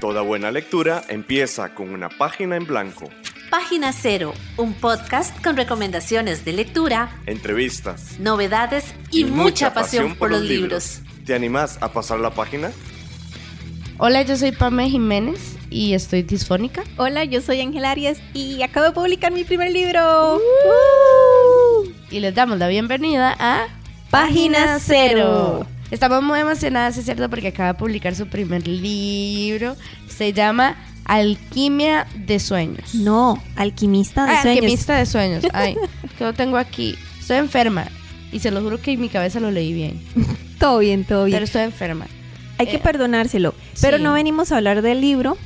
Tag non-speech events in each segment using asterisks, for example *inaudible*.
Toda buena lectura empieza con una página en blanco. Página Cero, un podcast con recomendaciones de lectura, entrevistas, novedades y, mucha, pasión, por los libros. ¿Te animás a pasar la página? Hola, yo soy Pame Jiménez y estoy disfónica. Hola, yo soy Ángel Arias y acabo de publicar mi primer libro. Y les damos la bienvenida a Página Cero. Estamos muy emocionadas, es cierto, porque acaba de publicar su primer libro. Se llama Alquimia de Sueños. No, Alquimista de Ah, Sueños. Alquimista de Sueños. *laughs* Ay, que lo tengo aquí. Estoy enferma. Y se lo juro que en mi cabeza lo leí bien. *laughs* Todo bien, todo bien. Pero estoy enferma. Hay que eh, perdonárselo. Pero sí. no venimos a hablar del libro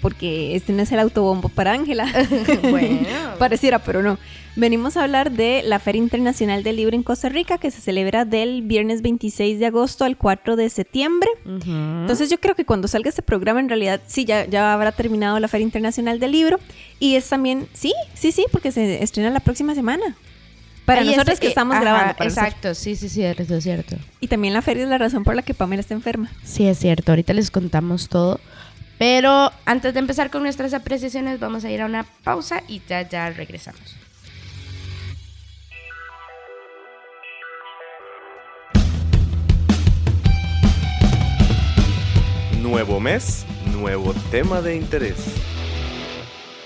porque este no es el autobombo para Ángela. *laughs* Bueno. *laughs* Pareciera, pero no. Venimos a hablar de la Feria Internacional del Libro en Costa Rica que se celebra del viernes 26 de agosto al 4 de septiembre. Entonces yo creo que cuando salga este programa en realidad sí ya, ya habrá terminado la Feria Internacional del Libro y es también, sí, sí, sí, porque se estrena la próxima semana. Para Ahí nosotros es- que eh, estamos ajá, grabando. nosotros. Exacto, sí, sí, sí, eso es cierto. Y también la feria es la razón por la que Pamela está enferma. Sí, es cierto. Ahorita les contamos todo. Pero antes de empezar con nuestras apreciaciones, vamos a ir a una pausa y ya, ya regresamos. Nuevo mes, nuevo tema de interés.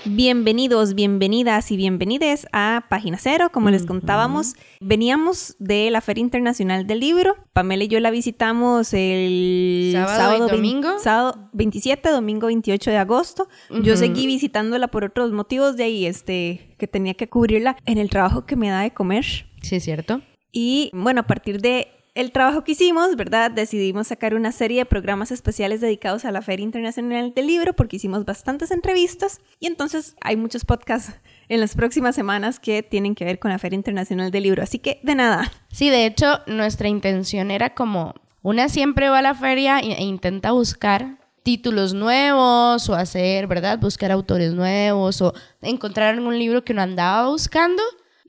Bienvenidos, bienvenidas y bienvenides a Página Cero. Como les contábamos, veníamos de la Feria Internacional del Libro. Pamela y yo la visitamos el Sábado domingo. sábado 27, domingo 28 de agosto. Yo seguí visitándola por otros motivos de ahí, este, que tenía que cubrirla en el trabajo que me da de comer. Sí, es cierto. Y bueno, a partir de el trabajo que hicimos, ¿verdad? Decidimos sacar una serie de programas especiales dedicados a la Feria Internacional del Libro porque hicimos bastantes entrevistas y entonces hay muchos podcasts en las próximas semanas que tienen que ver con la Feria Internacional del Libro. Así que de nada. Sí, de hecho, nuestra intención era como, una siempre va a la feria e intenta buscar títulos nuevos o hacer, ¿verdad? Buscar autores nuevos o encontrar algún libro que no andaba buscando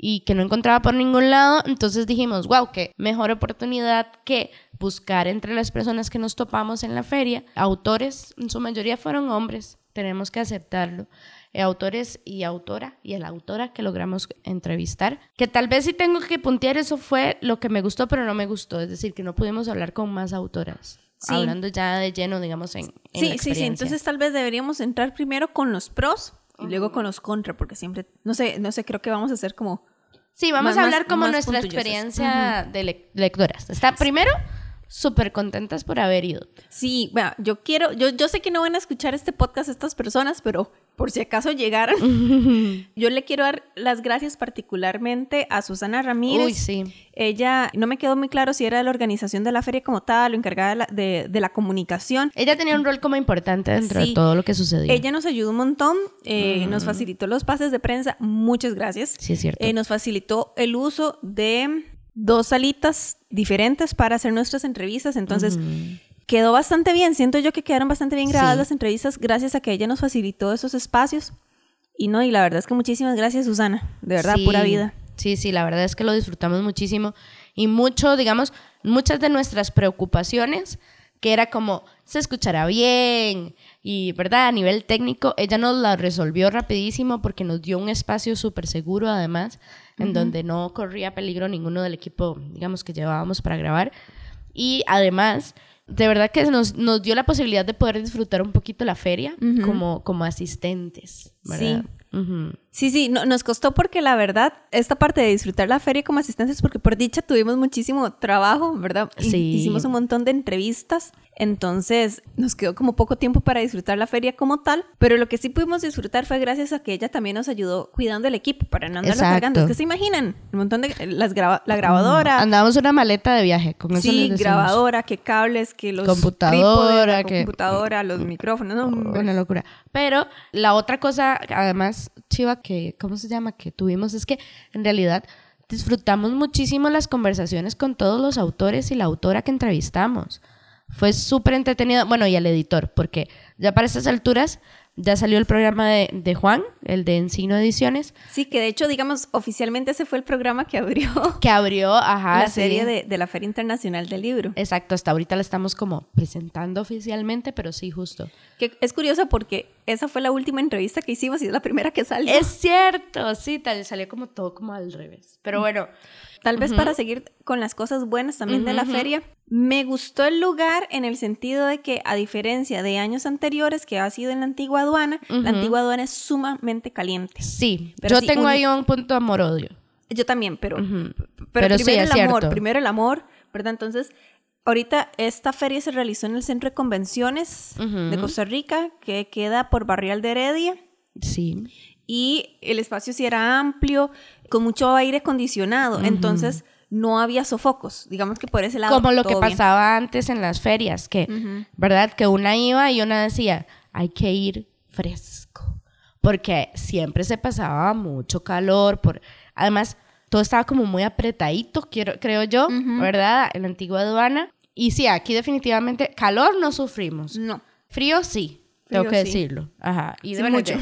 y que no encontraba por ningún lado. Entonces dijimos, wow, qué mejor oportunidad que buscar entre las personas que nos topamos en la feria. Autores, en su mayoría fueron hombres, tenemos que aceptarlo. Eh, autores y autora, y la autora que logramos entrevistar. Que tal vez si tengo que puntear, eso fue lo que me gustó, pero no me gustó. Es decir, que no pudimos hablar con más autoras. Sí. Hablando ya de lleno, digamos, en, en la Sí, sí, sí. experiencia. Entonces tal vez deberíamos entrar primero con los pros y luego con los contra porque siempre, no sé, no sé, creo que vamos a hacer como... Sí, vamos Más- a hablar como nuestra experiencia de lec- lectoras. Está primero súper contentas por haber ido. Sí, bueno, yo quiero, yo, yo sé que no van a escuchar este podcast estas personas, pero por si acaso llegaran, *laughs* yo le quiero dar las gracias particularmente a Susana Ramírez. Uy, sí. Ella, no me quedó muy claro si era de la organización de la feria como tal o encargada de la, de- de la comunicación. Ella tenía un rol como importante dentro Sí. de todo lo que sucedió. Ella nos ayudó un montón, eh, nos facilitó los pases de prensa, muchas gracias. Sí, es cierto. Eh, nos facilitó el uso de dos salitas diferentes para hacer nuestras entrevistas, entonces quedó bastante bien, siento yo que quedaron bastante bien grabadas Sí. las entrevistas gracias a que ella nos facilitó esos espacios. Y no, y la verdad es que muchísimas gracias Susana, de verdad, Sí, pura vida. Sí, sí, la verdad es que lo disfrutamos muchísimo y mucho, digamos, muchas de nuestras preocupaciones, que era como, se escuchará bien y, ¿verdad? A nivel técnico, ella nos la resolvió rapidísimo porque nos dio un espacio súper seguro, además, en donde no corría peligro ninguno del equipo, digamos, que llevábamos para grabar. Y además, de verdad que nos, nos dio la posibilidad de poder disfrutar un poquito la feria como, como asistentes, ¿verdad? Ujú. Sí, sí, no- nos costó porque la verdad, esta parte de disfrutar la feria como asistentes, porque por dicha tuvimos muchísimo trabajo, ¿verdad? Sí. Hicimos un montón de entrevistas, entonces nos quedó como poco tiempo para disfrutar la feria como tal, pero lo que sí pudimos disfrutar fue gracias a que ella también nos ayudó cuidando el equipo para no andarlo cargando. Es que se imaginan, un montón de las graba- la grabadora. Andábamos una maleta de viaje, con eso Sí, les grabadora, que cables, que los Computadora, que- computadora, los micrófonos, no. Una locura. Pero la otra cosa, además, Chiva, que, ¿cómo se llama? Que tuvimos es que en realidad disfrutamos muchísimo las conversaciones con todos los autores y la autora que entrevistamos. Fue súper entretenido, bueno, y al editor, porque ya para estas alturas, Ya salió el programa de, de Juan, el de Encino Ediciones, Sí, que de hecho, digamos, oficialmente ese fue el programa que abrió *laughs* que abrió, ajá, la sí. serie de, de la Feria Internacional del Libro. Exacto, hasta ahorita la estamos como presentando oficialmente, pero sí, justo. Que es curioso porque esa fue la última entrevista que hicimos y es la primera que salió. Es cierto, sí, tal, salió como todo como al revés. Pero bueno, Tal vez para seguir con las cosas buenas también de la feria, me gustó el lugar en el sentido de que, a diferencia de años anteriores que ha sido en la antigua aduana, la antigua aduana es sumamente caliente. sí, Pero yo sí, tengo un- ahí un punto amor-odio. Yo también, pero, pero, Pero sí, primero es el amor, cierto. primero el amor, ¿verdad? Entonces, ahorita esta feria se realizó en el Centro de Convenciones de Costa Rica, que queda por Barrial de Heredia. Sí. y el espacio sí era amplio, con mucho aire acondicionado, entonces no había sofocos, digamos que por ese lado. Como lo que bien. pasaba antes en las ferias, que, ¿verdad? Que una iba y una decía, hay que ir fresco, porque siempre se pasaba mucho calor, por... además todo estaba como muy apretadito, quiero, creo yo, ¿verdad? En la antigua aduana. Y sí, aquí definitivamente calor no sufrimos. No. Frío sí, tengo que sí. decirlo. Ajá. Y de, Sí, bueno, mucho.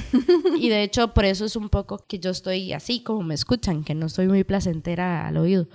y de hecho, por eso es un poco que yo estoy así, como me escuchan, que no estoy muy placentera al oído.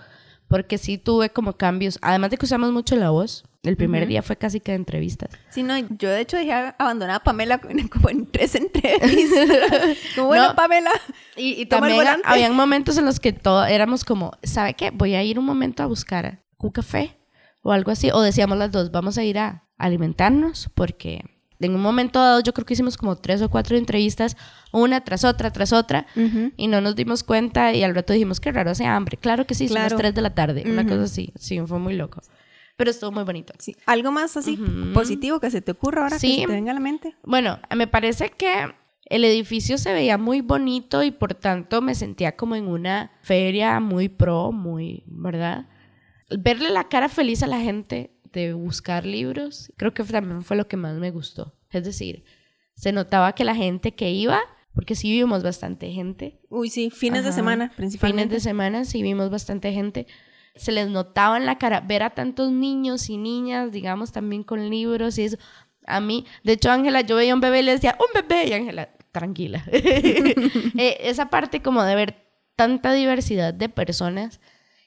Porque sí tuve como cambios. Además de que usamos mucho la voz. El primer día fue casi que de entrevistas. Sí, no, yo de hecho dejé abandonada a Pamela *laughs* como en tres entrevistas. como, bueno, No. Pamela, Y, y también habían momentos en los que todo éramos como, ¿sabe qué? Voy a ir un momento a buscar un café o algo así. O decíamos las dos, vamos a ir a alimentarnos porque en un momento dado yo creo que hicimos como tres o cuatro entrevistas, una tras otra, tras otra, y no nos dimos cuenta y al rato dijimos, qué raro hace hambre. Claro que sí, son las Claro. tres de la tarde, una cosa así. Sí, fue muy loco. Pero estuvo muy bonito. sí, algo más así positivo que se te ocurra ahora Sí. que se te venga a la mente. Bueno, me parece que el edificio se veía muy bonito y por tanto me sentía como en una feria muy pro, muy, ¿verdad? Verle la cara feliz a la gente de buscar libros, creo que también fue lo que más me gustó. Es decir, se notaba que la gente que iba, porque sí vimos bastante gente, Uy, sí, fines de Ajá. semana principalmente. Fines de semana sí vimos bastante gente. Se les notaba en la cara ver a tantos niños y niñas, digamos, también con libros y eso. A mí, de hecho, Ángela, yo veía un bebé y le decía, un bebé, y Ángela, tranquila. *laughs* Eh, esa parte como de ver tanta diversidad de personas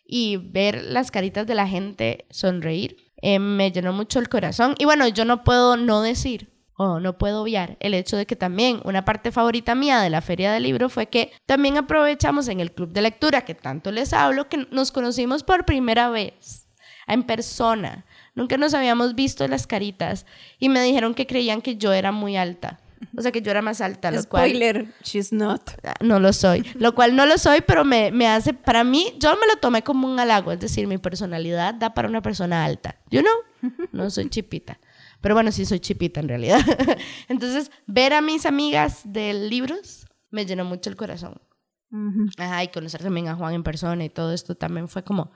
y ver las caritas de la gente sonreír, eh, me llenó mucho el corazón. Y bueno, yo no puedo no decir o no puedo obviar el hecho de que también una parte favorita mía de la feria del libro fue que también aprovechamos en el club de lectura que tanto les hablo que nos conocimos por primera vez en persona. Nunca nos habíamos visto las caritas y me dijeron que creían que yo era muy alta. *laughs* O sea, que yo era más alta, lo cual Spoiler, she's not. no lo soy. Lo cual no lo soy, pero me, me hace, para mí, yo me lo tomé como un halago. Es decir, mi personalidad da para una persona alta. You know, *laughs* no soy chipita. Pero bueno, sí soy chipita en realidad. *laughs* Entonces, ver a mis amigas de libros me llenó mucho el corazón. Ajá, y conocer también a Juan en persona y todo esto también fue como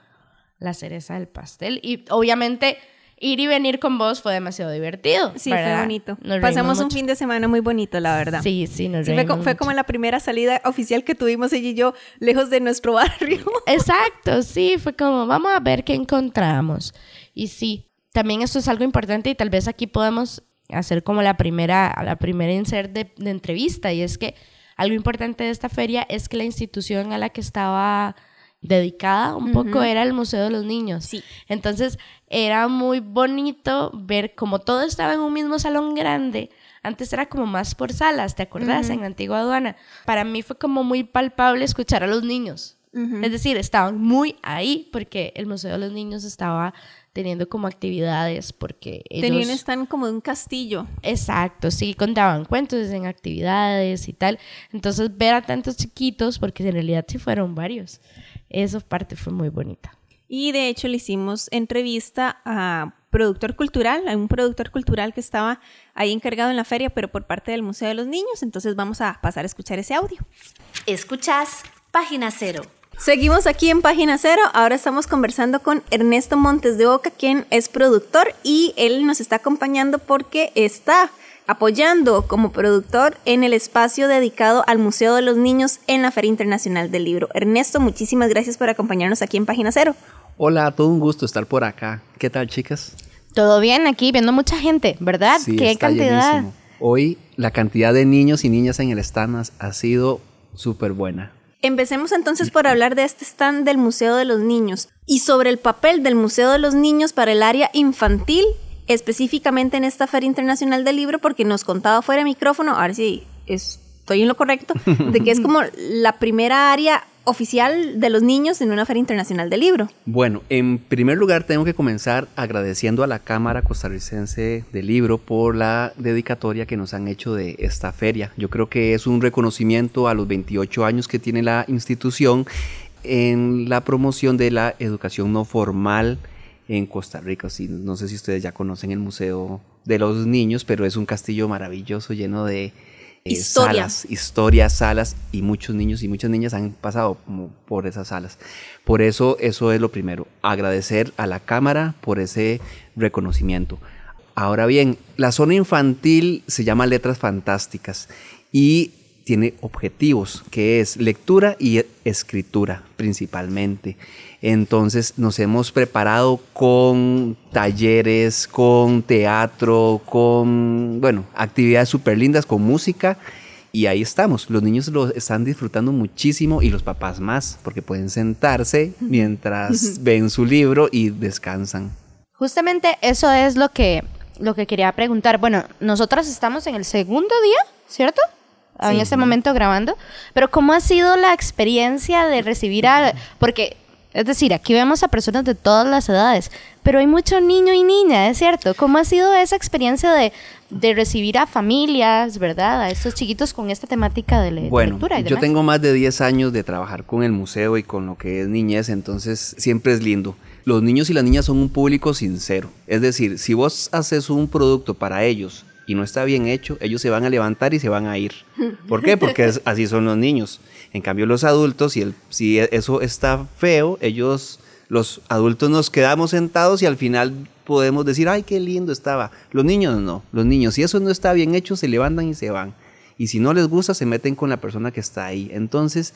la cereza del pastel. Y obviamente, ir y venir con vos fue demasiado divertido. Sí, ¿verdad? fue bonito. Nos Pasamos un mucho. fin de semana muy bonito, la verdad. Sí, sí, nos Sí, fue, como la primera salida oficial que tuvimos ella y yo lejos de nuestro *laughs* barrio. Exacto, sí, fue como, vamos a ver qué encontramos. Y sí, también esto es algo importante y tal vez aquí podemos hacer como la primera, la primera insert de, de entrevista y es que algo importante de esta feria es que la institución a la que estaba dedicada un poco era el Museo de los Niños. Sí. Entonces era muy bonito ver como todo estaba en un mismo salón grande. Antes era como más por salas, ¿te acuerdas? En la antigua aduana. Para mí fue como muy palpable escuchar a los niños. Es decir, estaban muy ahí porque el Museo de los Niños estaba teniendo como actividades porque ellos... Tenían están como en un castillo. Exacto, sí, contaban cuentos en actividades y tal. Entonces, ver a tantos chiquitos, porque en realidad sí fueron varios, esa parte fue muy bonita. Y de hecho le hicimos entrevista a productor cultural, a un productor cultural que estaba ahí encargado en la feria, pero por parte del Museo de los Niños. Entonces vamos a pasar a escuchar ese audio. Escuchas Página Cero. Seguimos aquí en Página Cero. Ahora estamos conversando con Ernesto Montes de Oca, quien es productor y él nos está acompañando porque está apoyando como productor en el espacio dedicado al Museo de los Niños en la Feria Internacional del Libro. Ernesto, muchísimas gracias por acompañarnos aquí en Página Cero. Hola, todo un gusto estar por acá. ¿Qué tal, chicas? Todo bien aquí, viendo mucha gente, ¿verdad? Sí, Qué está cantidad. llenísimo. Hoy la cantidad de niños y niñas en el stand ha sido súper buena. Empecemos entonces por hablar de este stand del Museo de los Niños y sobre el papel del Museo de los Niños para el área infantil, específicamente en esta Feria Internacional del Libro, porque nos contaba fuera de micrófono, a ver si estoy en lo correcto, de que es como la primera área oficial de los niños en una Feria Internacional del Libro. Bueno, en primer lugar tengo que comenzar agradeciendo a la Cámara Costarricense del Libro por la dedicatoria que nos han hecho de esta feria. Yo creo que es un reconocimiento a los 28 años que tiene la institución en la promoción de la educación no formal en Costa Rica. no sé si ustedes ya conocen el Museo de los Niños, pero es un castillo maravilloso lleno de eh, salas, historias, salas, y muchos niños y muchas niñas han pasado por esas salas. Por eso, eso es lo primero, agradecer a la Cámara por ese reconocimiento. Ahora bien, la zona infantil se llama Letras Fantásticas y tiene objetivos, que es lectura y escritura principalmente. Entonces nos hemos preparado con talleres, con teatro, con, bueno, actividades súper lindas, con música. Y ahí estamos, los niños lo están disfrutando muchísimo y los papás más, porque pueden sentarse mientras ven su libro y descansan. Justamente eso es lo que, lo que quería preguntar. Bueno, nosotros estamos en el segundo día, ¿cierto? En este momento grabando, pero ¿cómo ha sido la experiencia de recibir a... Porque, es decir, aquí vemos a personas de todas las edades, pero hay mucho niño y niña, ¿es cierto? ¿Cómo ha sido esa experiencia de, de recibir a familias, ¿verdad? A estos chiquitos con esta temática de, lectura bueno, yo tengo más de 10 años de trabajar con el museo y con lo que es niñez, entonces siempre es lindo. Los niños y las niñas son un público sincero. Es decir, si vos haces un producto para ellos y no está bien hecho, ellos se van a levantar y se van a ir. ¿Por qué? Porque así son los niños. En cambio, los adultos, si, si eso está feo, ellos, los adultos nos quedamos sentados y al final podemos decir, ay, qué lindo estaba. Los niños no, los niños, si eso no está bien hecho, se levantan y se van. Y si no les gusta, se meten con la persona que está ahí. Entonces,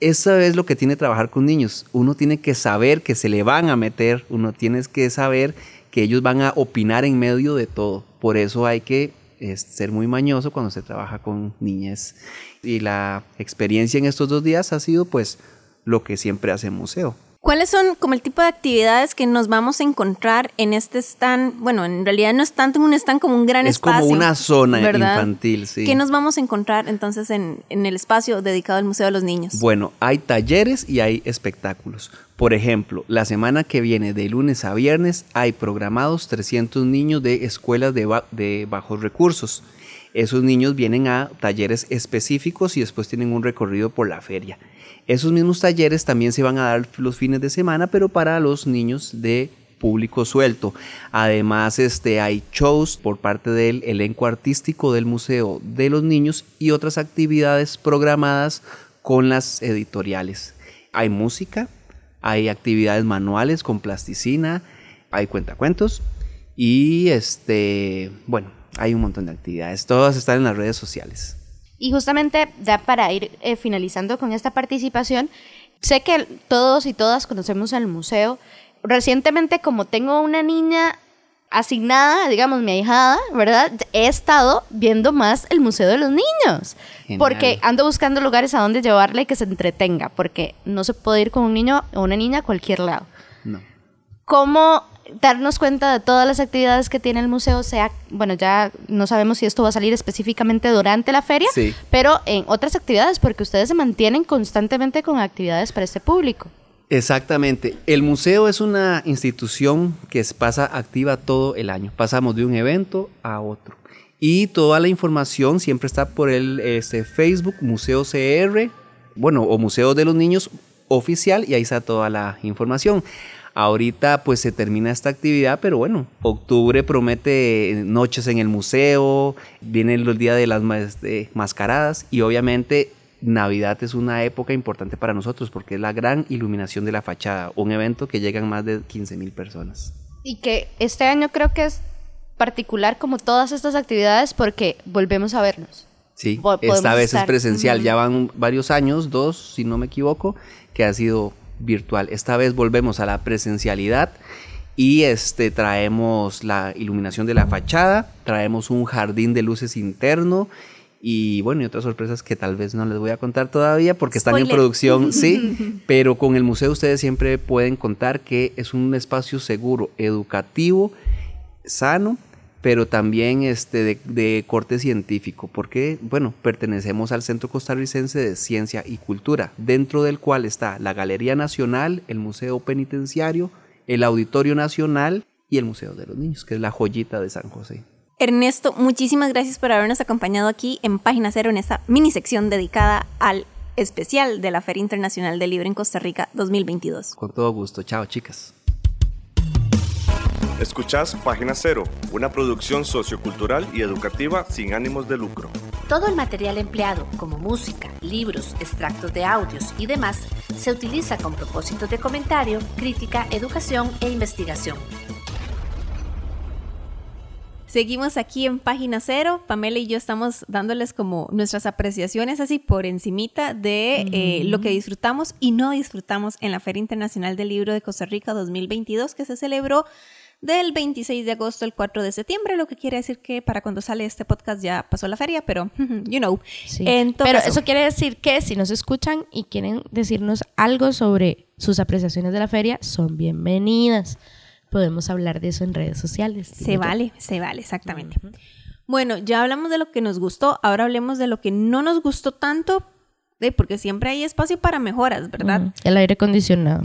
eso es lo que tiene trabajar con niños. Uno tiene que saber que se le van a meter, uno tiene que saber que ellos van a opinar en medio de todo. Por eso hay que ser muy mañoso cuando se trabaja con niñas. Y la experiencia en estos dos días ha sido pues lo que siempre hace el museo. ¿Cuáles son como el tipo de actividades que nos vamos a encontrar en este stand? Bueno, en realidad no es tanto un stand como un gran espacio. Es como una zona infantil, sí. ¿Qué nos vamos a encontrar entonces en, en el espacio dedicado al Museo de los Niños? Bueno, hay talleres y hay espectáculos. Por ejemplo, la semana que viene, de lunes a viernes, hay programados 300 niños de escuelas de, de bajos recursos. Esos niños vienen a talleres específicos y después tienen un recorrido por la feria. Esos mismos talleres también se van a dar los fines de semana, pero para los niños de público suelto. Además, este, hay shows por parte del elenco artístico del Museo de los Niños y otras actividades programadas con las editoriales. Hay música, hay actividades manuales con plasticina, hay cuentacuentos y este, bueno, hay un montón de actividades. Todas están en las redes sociales. Y justamente ya para ir eh, finalizando con esta participación, sé que todos y todas conocemos el museo. Recientemente, como tengo una niña asignada, digamos, mi ahijada, ¿verdad? He estado viendo más el Museo de los Niños. Porque ando buscando lugares a donde llevarle y que se entretenga, porque no se puede ir con un niño o una niña a cualquier lado. No. ¿Cómo darnos cuenta de todas las actividades que tiene el museo, sea, bueno, ya no sabemos si esto va a salir específicamente durante la feria, pero en otras actividades, porque ustedes se mantienen constantemente con actividades para este público. Exactamente. El museo es una institución que pasa activa todo el año. Pasamos de un evento a otro. Y toda la información siempre está por el este, Facebook Museo CR, bueno, o Museo de los Niños oficial, y ahí está toda la información. Ahorita pues se termina esta actividad, pero bueno, octubre promete noches en el museo, vienen los días de las mascaradas y obviamente Navidad es una época importante para nosotros porque es la gran iluminación de la fachada, un evento que llegan más de 15 mil personas. Y que este año creo que es particular como todas estas actividades porque volvemos a vernos. Sí, esta vez es presencial, ya van varios años, dos si no me equivoco, que ha sido virtual. Esta vez volvemos a la presencialidad Y este, traemos la iluminación de la fachada, traemos un jardín de luces interno y bueno, y otras sorpresas que tal vez no les voy a contar todavía porque están en producción, *laughs* sí, pero con el museo ustedes siempre pueden contar que es un espacio seguro, educativo, sano, pero también este, de, de corte científico, porque, bueno, pertenecemos al Centro Costarricense de Ciencia y Cultura, dentro del cual está la Galería Nacional, el Museo Penitenciario, el Auditorio Nacional y el Museo de los Niños, que es la joyita de San José. Ernesto, muchísimas gracias por habernos acompañado aquí en Página Cero en esta mini sección dedicada al especial de la Feria Internacional del Libro en Costa Rica 2022. Con todo gusto. Chao, chicas. Escuchás Página Cero, una producción sociocultural y educativa sin ánimos de lucro. Todo el material empleado, como música, libros, extractos de audios y demás, se utiliza con propósitos de comentario, crítica, educación e investigación. Seguimos aquí en Página Cero. Pamela y yo estamos dándoles como nuestras apreciaciones así por encimita de eh, lo que disfrutamos y no disfrutamos en la Feria Internacional del Libro de Costa Rica 2022 que se celebró del 26 de agosto al 4 de septiembre, lo que quiere decir que para cuando sale este podcast ya pasó la feria, pero *laughs* you know. Sí. En todo Pero eso quiere decir que si nos escuchan y quieren decirnos algo sobre sus apreciaciones de la feria, son bienvenidas. Podemos hablar de eso en redes sociales. Se digo yo. vale, se vale, exactamente. Bueno, ya hablamos de lo que nos gustó, ahora hablemos de lo que no nos gustó tanto, eh, porque siempre hay espacio para mejoras, ¿verdad? Ujú. El aire acondicionado.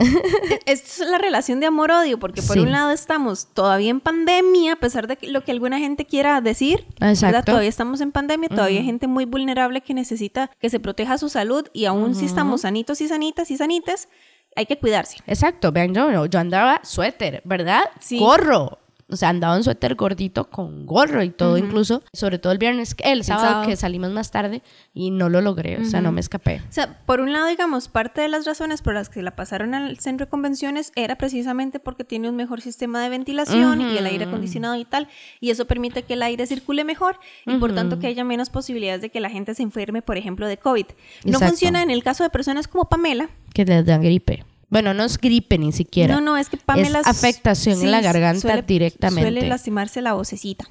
*laughs* Esto es la relación de amor-odio, porque por Sí. un lado estamos todavía en pandemia, a pesar de que- lo que alguna gente quiera decir. Todavía estamos en pandemia, todavía hay gente muy vulnerable que necesita que se proteja su salud y aún si estamos sanitos y sanitas y sanitas, hay que cuidarse. Exacto, vean, yo, yo andaba suéter, ¿verdad? Sí. Gorro. O sea, andaba en suéter gordito con gorro y todo, incluso, sobre todo el viernes, el sábado, sábado. que salimos más tarde y no lo logré, o sea, no me escapé. O sea, por un lado, digamos, parte de las razones por las que la pasaron al centro de convenciones era precisamente porque tiene un mejor sistema de ventilación y el aire acondicionado y tal, y eso permite que el aire circule mejor y por tanto que haya menos posibilidades de que la gente se enferme, por ejemplo, de COVID. No Exacto. funciona en el caso de personas como Pamela. Que les dan gripe. Bueno, no es gripe ni siquiera. No, no, es que Pamela Es afectación sí, en la garganta suele- directamente. Suele lastimarse la vocecita.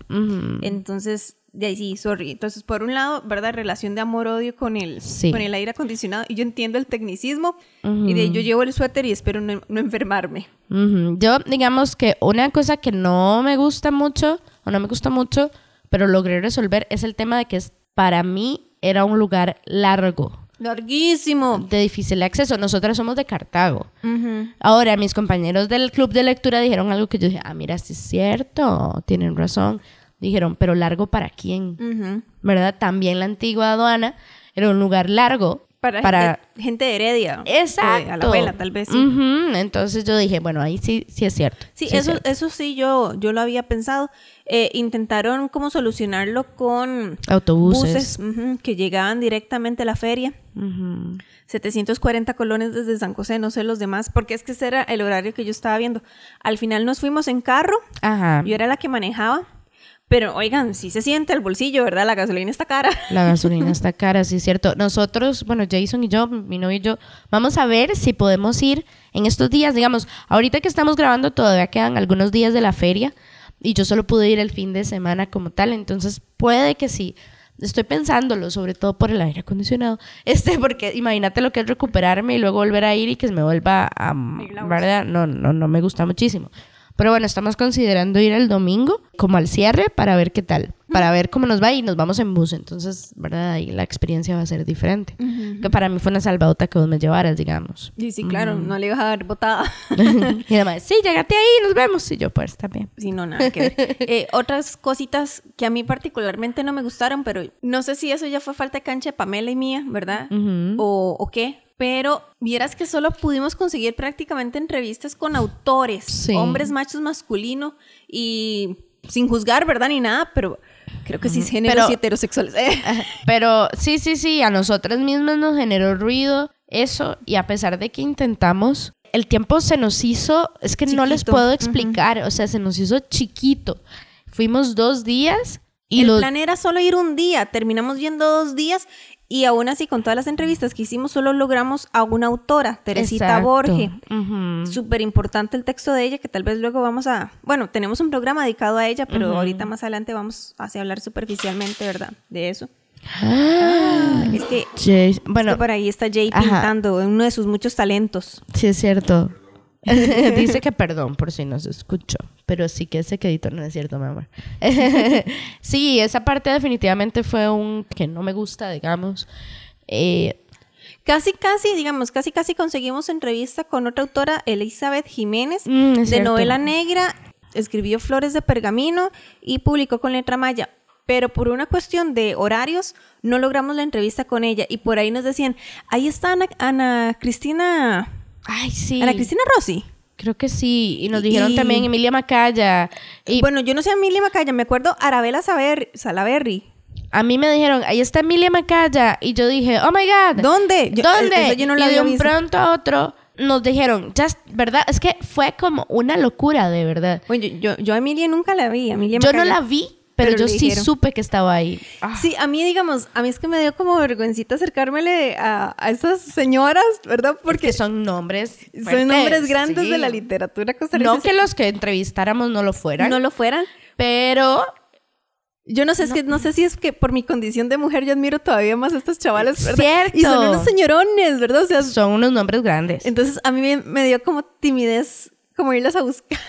Entonces, de ahí sí, sorry. Entonces, por un lado, ¿verdad? Relación de amor-odio con el, Sí. con el aire acondicionado. Y yo entiendo el tecnicismo. Y de ahí yo llevo el suéter y espero no, no enfermarme. Ujú. Yo, digamos que una cosa que no me gusta mucho, o no me gusta mucho, pero logré resolver, es el tema de que es, para mí era un lugar largo, Larguísimo. de difícil acceso. Nosotras somos de Cartago. Ahora, mis compañeros del club de lectura dijeron algo que yo dije, ah, mira, sí es cierto, tienen razón. Dijeron, pero largo para quién? ¿Verdad? También la antigua aduana era un lugar largo Para, para Gente, gente de Heredia. Exacto. O de Alajuela, tal vez. Sí, Entonces yo dije, bueno, ahí sí, sí es cierto. Sí, es eso, cierto. eso sí yo, yo lo había pensado. Eh, intentaron como solucionarlo con Autobuses. buses que llegaban directamente a la feria. Ujú. 740 colones desde San José, no sé los demás, porque es que ese era el horario que yo estaba viendo. Al final nos fuimos en carro, Ajá. yo era la que manejaba, pero oigan, sí se siente el bolsillo, ¿verdad? La gasolina está cara. *laughs* La gasolina *laughs* está cara, sí es cierto. Nosotros, bueno, Jason y yo, mi novio y yo, vamos a ver si podemos ir en estos días, digamos, ahorita que estamos grabando todavía quedan algunos días de la feria y yo solo pude ir el fin de semana como tal, entonces puede que sí. Estoy pensándolo, sobre todo por el aire acondicionado. *laughs* Este, porque imagínate lo que es recuperarme y luego volver a ir y que se me vuelva a... ¿Verdad? No, no, no me gusta muchísimo. Pero bueno, estamos considerando ir el domingo, como al cierre, para ver qué tal. Para ver cómo nos va y nos vamos en bus. Entonces, ¿verdad? Ahí la experiencia va a ser diferente. Que para mí fue una salvadota que vos me llevaras, digamos. Y sí, claro, no le ibas a dar botada. *laughs* y además, sí, llégate ahí, nos vemos. Y yo, pues, también. Sí, no, nada que ver. *laughs* Eh, otras cositas que a mí particularmente no me gustaron, pero no sé si eso ya fue falta de cancha de Pamela y mía, ¿verdad? o, o qué. Pero vieras que solo pudimos conseguir prácticamente entrevistas con autores, Sí. hombres machos masculino y sin juzgar, ¿verdad? Ni nada, pero creo que sí géneros Pero- y heterosexuales. *laughs* Eh, Pero sí, sí, sí, a nosotras mismas nos generó ruido eso. Y a pesar de que intentamos, el tiempo se nos hizo, es que no les Chiquito. puedo explicar. O sea, se nos hizo chiquito. Fuimos dos días y el los... plan era solo ir un día, terminamos yendo dos días Y aún así, con todas las entrevistas que hicimos, solo logramos a una autora, Teresita Exacto. Borge. Ujú. Súper importante el texto de ella, que tal vez luego vamos a... Bueno, tenemos un programa dedicado a ella, pero ahorita más adelante vamos a así hablar superficialmente, ¿verdad? De eso. Ah, es que, Jay- es bueno, que por ahí está Jay ajá. pintando uno de sus muchos talentos. sí es cierto. *laughs* Dice que perdón por si no se escuchó, pero sí que ese quedito no es cierto, mi amor. *laughs* sí, esa parte definitivamente fue un que no me gusta, digamos. Eh, Casi, casi, digamos, casi, casi conseguimos entrevista con otra autora, Elizabeth Jiménez, Mm, de cierto. novela negra, escribió Flores de Pergamino y publicó con letra maya. Pero por una cuestión de horarios, no logramos la entrevista con ella. Y por ahí nos decían, ahí está Ana, Ana Cristina, ay, sí. Ana Cristina Rossi. Creo que sí. Y nos Y- dijeron también Emilia Macaya. Y Bueno, yo no sé a Emilia Macaya, me acuerdo Arabela Saber, Salaberry. a mí me dijeron, ahí está Emilia Macaya. Y yo dije, oh my God. ¿Dónde? Yo- ¿Dónde? eso yo no lo y de un visto. pronto a otro nos dijeron, ya, ¿verdad? Es que fue como una locura, de verdad. Bueno, yo, yo, yo a Emilia nunca la vi. a Emilia Yo no la vi, pero, Pero yo sí dijeron. supe que estaba ahí. Ah, Sí, a mí, digamos, a mí es que me dio como vergüencita acercármele a, a esas señoras, ¿verdad? porque Porque son nombres. son nombres grandes sí. de la literatura costarricense. No que los que entrevistáramos no lo fueran, no lo fueran. pero Yo no sé, es que no sé si es que por mi condición de mujer yo admiro todavía más a estos chavales, ¿verdad? Cierto. Y son unos señorones, ¿verdad? O sea, son unos nombres grandes. entonces a mí me, me dio como timidez como irlas a buscar.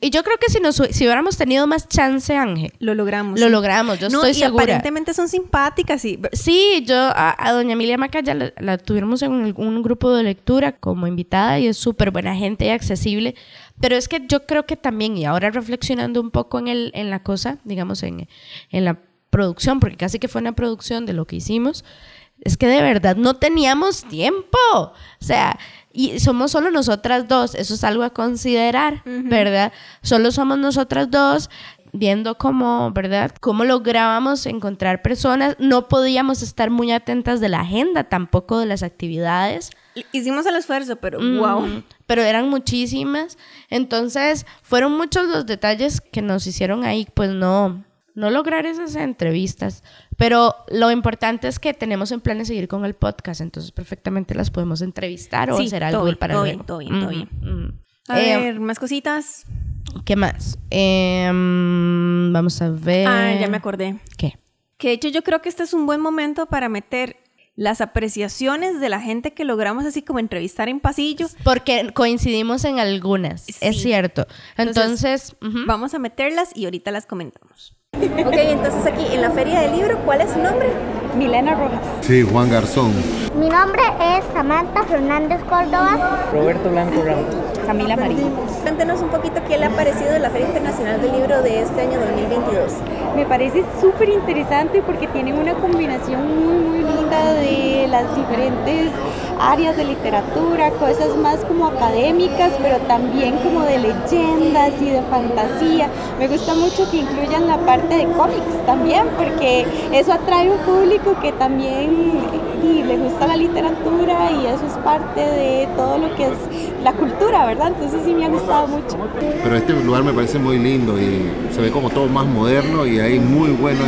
Y yo creo que si, nos, si hubiéramos tenido más chance, Ángel, lo logramos. lo logramos, yo no, estoy y segura. aparentemente son simpáticas y Sí, yo a, a doña Emilia Macaya la, la tuvimos en un grupo de lectura como invitada y es súper buena gente y accesible. Pero es que yo creo que también, y ahora reflexionando un poco en, el, en la cosa, digamos, en, en la producción, porque casi que fue una producción de lo que hicimos, es que de verdad no teníamos tiempo. O sea, y somos solo nosotras dos, eso es algo a considerar, ¿verdad? Solo somos nosotras dos viendo cómo, ¿verdad? Cómo lográbamos encontrar personas. No podíamos estar muy atentas de la agenda, tampoco de las actividades. hicimos el esfuerzo, pero Mm, wow. Pero eran muchísimas. Entonces, fueron muchos los detalles que nos hicieron ahí, pues no, no lograr esas entrevistas. Pero lo importante es que tenemos en plan de seguir con el podcast, entonces perfectamente las podemos entrevistar o Sí, hacer algo bien, para todo bien, todo bien, todo bien. A Eh, ver, más cositas. ¿Qué más? Em, vamos a ver. Ah, ya me acordé. ¿Qué? Que de hecho yo creo que este es un buen momento para meter las apreciaciones de la gente que logramos así como entrevistar en pasillo. Porque coincidimos en algunas, es cierto. Entonces. Vamos a meterlas y ahorita las comentamos. Ok, entonces aquí en la feria del libro, ¿cuál es su nombre? Milena Rojas. Sí, Juan Garzón. Mi nombre es Samantha Fernández Córdoba. Roberto Blanco Ramos. Camila Marín. Cuéntenos un poquito qué le ha parecido de la Feria Internacional del Libro de este año 2022. Me parece súper interesante porque tienen una combinación muy, muy linda de las diferentes áreas de literatura, cosas más como académicas, pero también como de leyendas y de fantasía. Me gusta mucho que incluyan la parte de cómics también, porque eso atrae un público que también y le gusta la literatura y eso es parte de todo lo que es la cultura, ¿verdad? Entonces sí me ha gustado mucho. Pero este lugar me parece muy lindo y se ve como todo más moderno y hay muy buenos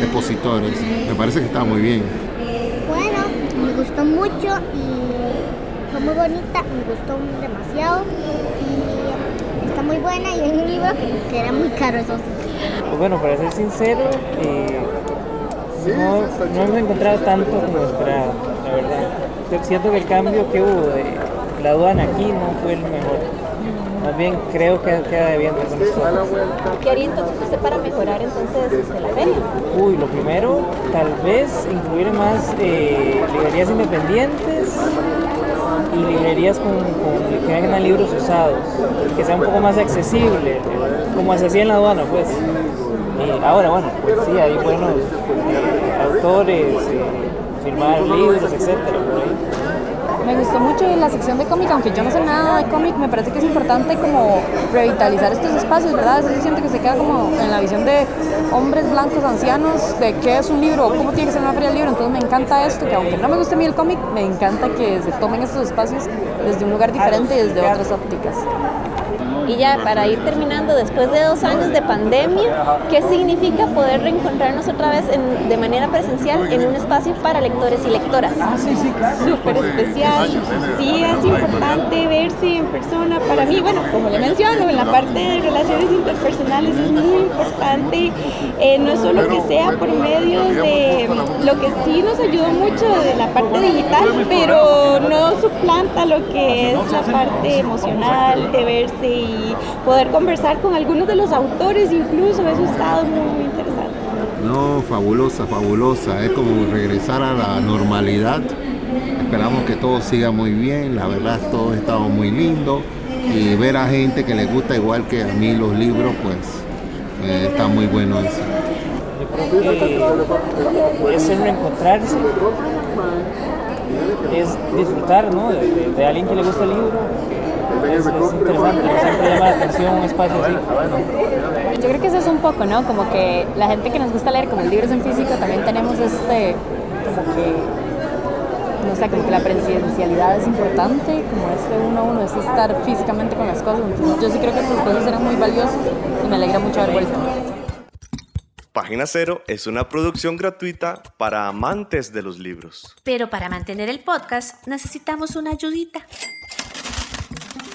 expositores. Me parece que está muy bien. Bueno, me gustó mucho y fue muy bonita, me gustó demasiado y está muy buena y hay un libro que, que era muy caro eso. Pues bueno, para ser sincero, eh, no, no hemos encontrado tanto como esperaba, la verdad. Siento que el cambio que hubo de la aduana aquí no fue el mejor. Más bien creo que queda debiendo con esto. ¿Qué haría entonces usted para mejorar entonces este, la feria? Uy, lo primero, tal vez incluir más eh, librerías independientes y librerías con, con- que vendan libros usados, que sea un poco más accesible, eh, como se hacía en la aduana, pues. Y ahora, bueno, pues sí, hay buenos autores, eh, firmar libros, etcétera, por ahí. Me gustó mucho la sección de cómic, aunque yo no sé nada de cómic, me parece que es importante como revitalizar estos espacios, ¿verdad? Yo siento que se queda como en la visión de hombres blancos ancianos, de qué es un libro, cómo tiene que ser una feria del libro, entonces me encanta esto, que aunque no me guste a mí el cómic, me encanta que se tomen estos espacios desde un lugar diferente y desde otras ópticas. Y ya para ir terminando, después de dos años de pandemia, ¿qué significa poder reencontrarnos otra vez en- de manera presencial en un espacio para lectores y lectoras? Súper especial. Sí, es importante verse en persona. Para mí, bueno, como le menciono, en la parte de relaciones interpersonales es muy importante. Eh, no solo que sea por medio de lo que sí nos ayudó mucho de la parte digital, pero no suplanta lo que es la parte emocional de verse y poder conversar con algunos de los autores incluso. Eso ha estado muy, muy interesante. No, fabulosa, fabulosa. Es como regresar a la normalidad. Esperamos que todo siga muy bien. La verdad, todo ha estado muy lindo. Y ver a gente que le gusta igual que a mí los libros, pues eh, está muy bueno eso. Yo creo que es el reencontrarse, es disfrutar ¿no? de, de- de alguien que le gusta el libro. Es, es interesante, siempre llama la atención un espacio así. Yo creo que eso es un poco, ¿no? Como que la gente que nos gusta leer, como el libro es en físico, también tenemos este, como que, no sé, como que la presencialidad es importante, como este uno a uno, es estar físicamente con las cosas. Entonces yo sí creo que estas cosas eran muy valiosas y me alegra mucho haber vuelto. Página Cero es una producción gratuita para amantes de los libros. Pero para mantener el podcast necesitamos una ayudita.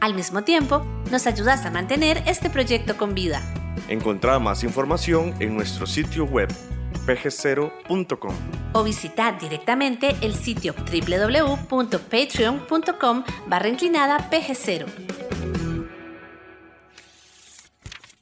Al mismo tiempo, nos ayudas a mantener este proyecto con vida. Encontrá más información en nuestro sitio web pg0.com. o visitar directamente el sitio www.patreon.com barra inclinada pg0.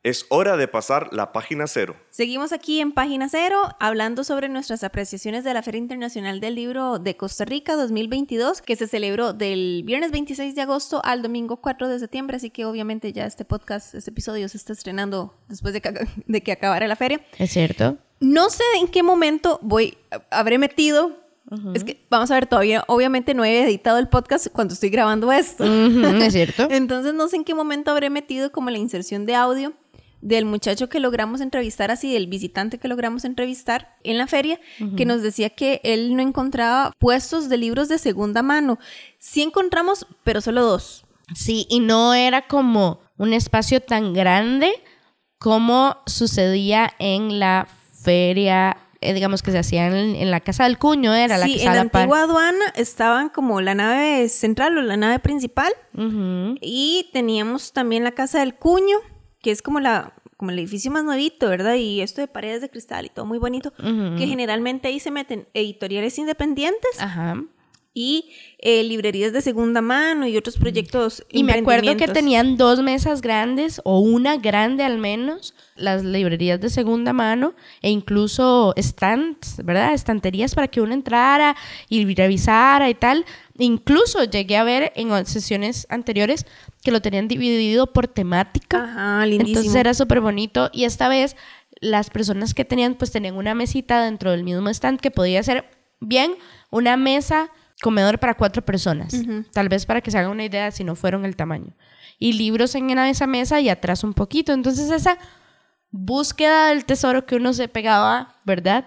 Es hora de pasar la página cero. Seguimos aquí en Página Cero hablando sobre nuestras apreciaciones de la Feria Internacional del Libro de Costa Rica 2022 que se celebró del viernes 26 de agosto al domingo 4 de septiembre, así que obviamente ya este podcast, este episodio se está estrenando después de que, *laughs* de que acabara la feria. ¿Es cierto? No sé en qué momento voy, habré metido, es que vamos a ver, todavía obviamente no he editado el podcast cuando estoy grabando esto. ¿Es cierto? *laughs* Entonces no sé en qué momento habré metido como la inserción de audio del muchacho que logramos entrevistar, así del visitante que logramos entrevistar en la feria, que nos decía que él no encontraba puestos de libros de segunda mano. Sí encontramos, pero solo dos. Sí, y no era como un espacio tan grande como sucedía en la feria, eh, digamos que se hacía en, en la Casa del Cuño, era la que en la par. antigua aduana estaban como la nave central o la nave principal y teníamos también la Casa del Cuño, que es como la como el edificio más nuevito, ¿verdad? Y esto de paredes de cristal y todo muy bonito, que generalmente ahí se meten editoriales independientes Ajá. Y eh, librerías de segunda mano y otros proyectos. Y me acuerdo que tenían dos mesas grandes, o una grande al menos, las librerías de segunda mano, e incluso stands, ¿verdad? Estanterías para que uno entrara y revisara y tal. Incluso llegué a ver en sesiones anteriores que lo tenían dividido por temática. Ajá, lindísimo. Entonces era súper bonito. Y esta vez las personas que tenían, pues tenían una mesita dentro del mismo stand que podía ser bien una mesa comedor para cuatro personas. Tal vez para que se hagan una idea si no fueron el tamaño. Y libros en esa mesa y atrás un poquito. Entonces esa búsqueda del tesoro que uno se pegaba, ¿verdad?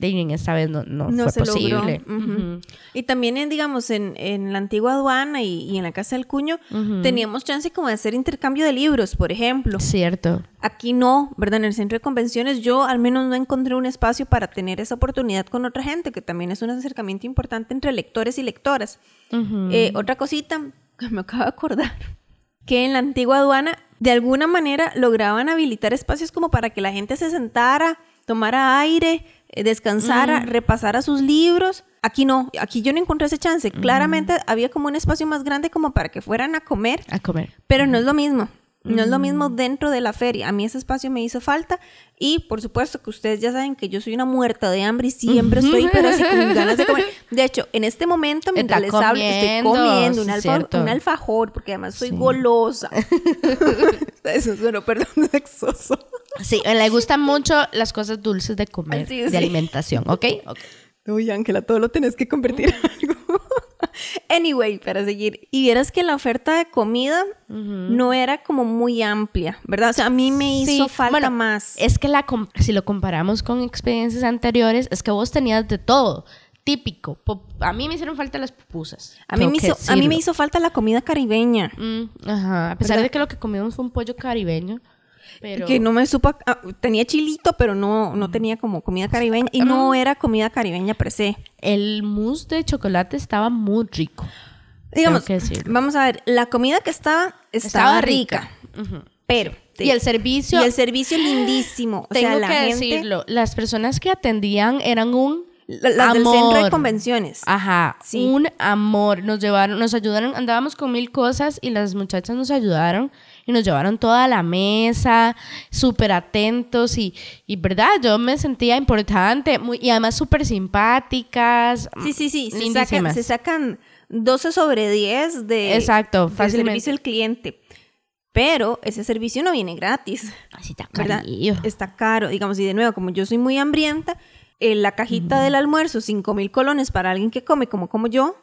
En esta vez no, no, no fue se logró. posible. Ujú. Ujú. Y también, en, digamos, en, en la antigua aduana y, y en la Casa del Cuño, Ujú. teníamos chance como de hacer intercambio de libros, por ejemplo. Cierto. Aquí no, ¿verdad? En el centro de convenciones yo al menos no encontré un espacio para tener esa oportunidad con otra gente, que también es un acercamiento importante entre lectores y lectoras. Eh, otra cosita que me acabo de acordar, que en la antigua aduana de alguna manera lograban habilitar espacios como para que la gente se sentara, tomara aire, eh, descansara, repasara sus libros. Aquí no, aquí yo no encontré ese chance. Claramente había como un espacio más grande como para que fueran a comer, A comer. pero no es lo mismo. No es lo mismo dentro de la feria. A mí ese espacio me hizo falta y por supuesto que ustedes ya saben que yo soy una muerta de hambre y siempre estoy pero así con ganas de comer. *laughs* De hecho, en este momento mientras les hablo estoy comiendo, un, sí, alfa- cierto. un alfajor porque además soy golosa. *laughs* *laughs* Eso suena, perdón, sexoso. Sí, le gustan mucho las cosas dulces de comer, de sí. alimentación, ¿ok? Ok. Uy, Ángela, todo lo tenés que convertir en algo. *laughs* anyway, para seguir. Y vieras que la oferta de comida no era como muy amplia, ¿verdad? O sea, a mí me hizo Sí, falta bueno, más. Es que la si lo comparamos con experiencias anteriores, es que vos tenías de todo. Típico. Pop- a mí me hicieron falta las pupusas. A mí, me hizo, a mí me hizo falta la comida caribeña. Mm, ajá. A pesar ¿Verdad? de que lo que comimos fue un pollo caribeño. Pero... Que no me supo. ah, tenía chilito, pero no, no tenía como comida caribeña. Y no era comida caribeña per se. El mousse de chocolate estaba muy rico. Digamos, que vamos a ver, la comida que estaba estaba, Estaba rica. rica. Pero. Y el servicio... y el servicio lindísimo. O tengo sea, la que gente, decirlo. Las personas que atendían eran un la- las del centro de amor. convenciones. Ajá, Sí. un amor. Nos llevaron, nos ayudaron, andábamos con mil cosas y las muchachas nos ayudaron y nos llevaron toda la mesa, súper atentos y, y verdad, yo me sentía importante muy, y además súper simpáticas. Sí, sí, sí. Se sacan, se sacan 12 sobre 10 de, Exacto, del fácilmente. servicio al cliente. Pero ese servicio no viene gratis. Así está carillo. Está caro. Digamos, y de nuevo, como yo soy muy hambrienta, eh, la cajita del almuerzo, 5 mil colones para alguien que come como como yo.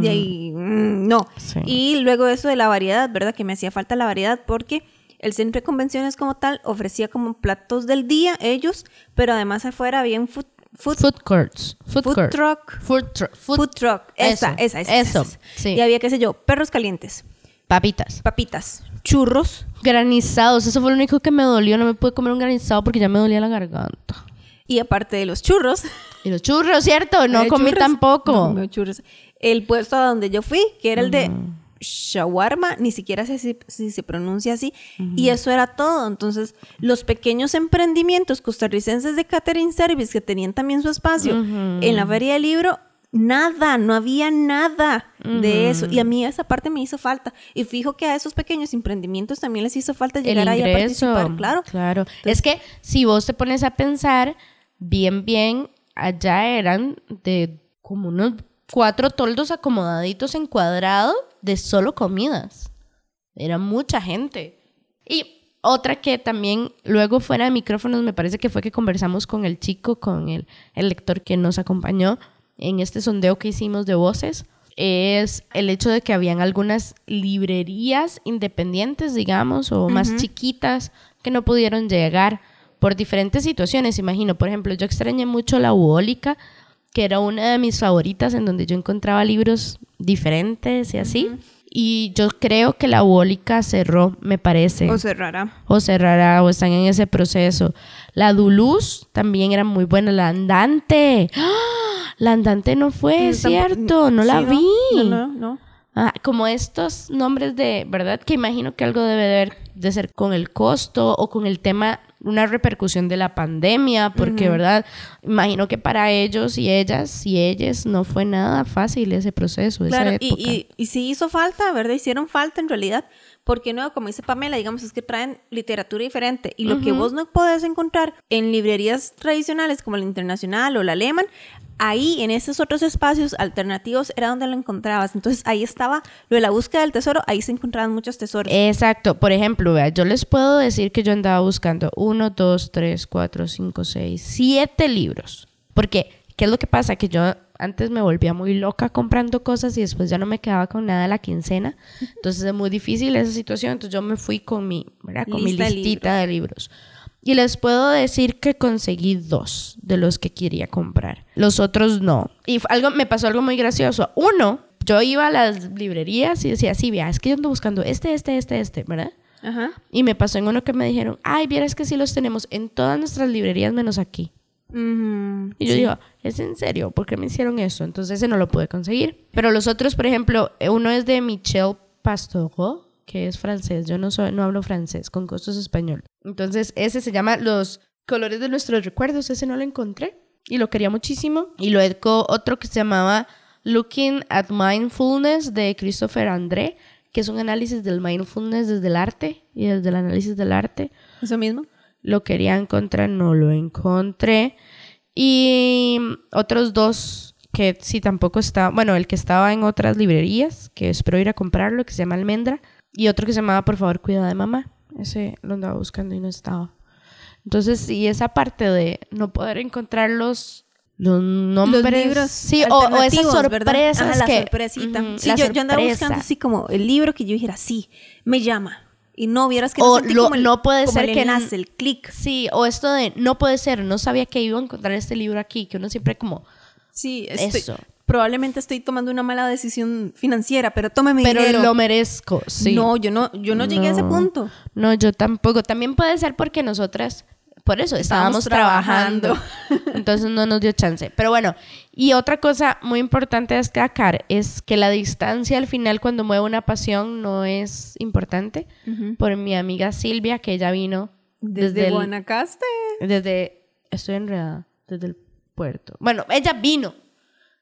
De ahí, mm, no. Sí. Y luego eso de la variedad, ¿verdad? Que me hacía falta la variedad porque el centro de convenciones como tal ofrecía como platos del día ellos, pero además afuera había un food, food, Food courts. Food, food court. truck. Food, tru- food- Food truck. Esa, Eso, esa, esa. eso, esa. sí. Y había, qué sé yo, perros calientes, Papitas. papitas, churros. Granizados. Eso fue lo único que me dolió. No me pude comer un granizado porque ya me dolía la garganta. Y aparte de los churros, Y los churros, ¿cierto? No ¿Había comí churros? tampoco. No churros. El puesto a donde yo fui, que era el de shawarma, ni siquiera sé si, si se pronuncia así, y eso era todo. Entonces, los pequeños emprendimientos costarricenses de catering service que tenían también su espacio en la feria del libro, nada, no había nada de eso. Y a mí esa parte me hizo falta. Y fijo que a esos pequeños emprendimientos también les hizo falta llegar ahí a participar, claro. Claro. es que si vos te pones a pensar, bien, bien, allá eran de como unos cuatro toldos acomodaditos en cuadrado de solo comidas. Era mucha gente. Y otra que también luego fuera de micrófonos me parece que fue que conversamos con el chico, con el, el lector que nos acompañó en este sondeo que hicimos de voces, es el hecho de que habían algunas librerías independientes, digamos, o más chiquitas que no pudieron llegar por diferentes situaciones. Imagino, por ejemplo, yo extrañé mucho la uólica, que era una de mis favoritas en donde yo encontraba libros diferentes y así. Y yo creo que la uólica cerró, me parece O cerrará. o cerrará o están en ese proceso. La Duluz también era muy buena. La Andante. ¡Ah! La Andante no fue, cierto, no la vi. No, no, no. Ah, como estos nombres de, ¿verdad? Que imagino que algo debe de, ver- de ser con el costo o con el tema, una repercusión de la pandemia, porque, ¿verdad? Imagino que para ellos y ellas y ellas no fue nada fácil ese proceso, esa Claro, y, y, y sí hizo falta, ¿verdad? Hicieron falta en realidad, porque no, como dice Pamela, digamos, es que traen literatura diferente. Y lo que vos no podés encontrar en librerías tradicionales como la Internacional o la Alemán, ahí en esos otros espacios alternativos era donde lo encontrabas. Entonces ahí estaba lo de la búsqueda del tesoro, ahí se encontraban muchos tesoros. Exacto. Por ejemplo, vea, yo les puedo decir que yo andaba buscando uno, dos, tres, cuatro, cinco, seis, siete libros. Porque, ¿qué es lo que pasa? Que yo antes me volvía muy loca comprando cosas y después ya no me quedaba con nada de la quincena. *laughs* Entonces es muy difícil esa situación. Entonces yo me fui con mi, ¿verdad? Con Lista mi listita de libros. Y les puedo decir que conseguí dos de los que quería comprar. Los otros no. Y algo, me pasó algo muy gracioso. Uno, yo iba a las librerías y decía, sí, vea, es que yo ando buscando este, este, este, este, ¿verdad? Ajá. Y me pasó en uno que me dijeron, ay, vieras que sí los tenemos en todas nuestras librerías menos aquí. Y yo sí. digo, ¿es en serio? ¿Por qué me hicieron eso? Entonces ese no lo pude conseguir. Pero los otros, por ejemplo, eh, uno es de Michel Pastoureau, que es francés. Yo no, soy, no hablo francés, con costos español. Entonces ese se llama Los colores de nuestros recuerdos. Ese no lo encontré y lo quería muchísimo. Y luego otro que se llamaba Looking at Mindfulness de Christopher André, que es un análisis del mindfulness desde el arte y desde el análisis del arte. Eso mismo. Lo quería encontrar, no lo encontré. Y otros dos que sí tampoco está, bueno, el que estaba en otras librerías, que espero ir a comprarlo, que se llama Almendra, y otro que se llamaba Por favor, cuida de mamá. Ese lo andaba buscando y no estaba. Entonces, sí, esa parte de no poder encontrar los, los nombres. Los libros Sí, o, o esas sorpresas Ajá, la que... sorpresita. Sí, yo, yo andaba buscando así como el libro que yo dijera, sí, me llama. Y no vieras que O no sentí lo- como el, no puede como ser el que enlace, el clic. Sí, o esto de no puede ser, no sabía que iba a encontrar este libro aquí, que uno siempre como, Sí, estoy- Eso. probablemente estoy tomando una mala decisión financiera, pero tómeme pero dinero. lo merezco, sí. No, yo no, yo no, llegué a ese punto. No, yo tampoco. También puede ser porque nosotras, por eso, estábamos, Estábamos trabajando. trabajando. Entonces no nos dio chance. Pero bueno, y otra cosa muy importante a destacar es que la distancia al final cuando mueve una pasión no es importante. Por mi amiga Silvia, que ella vino Desde, desde, el- Guanacaste. desde, estoy enredada, desde el puerto. Bueno, ella vino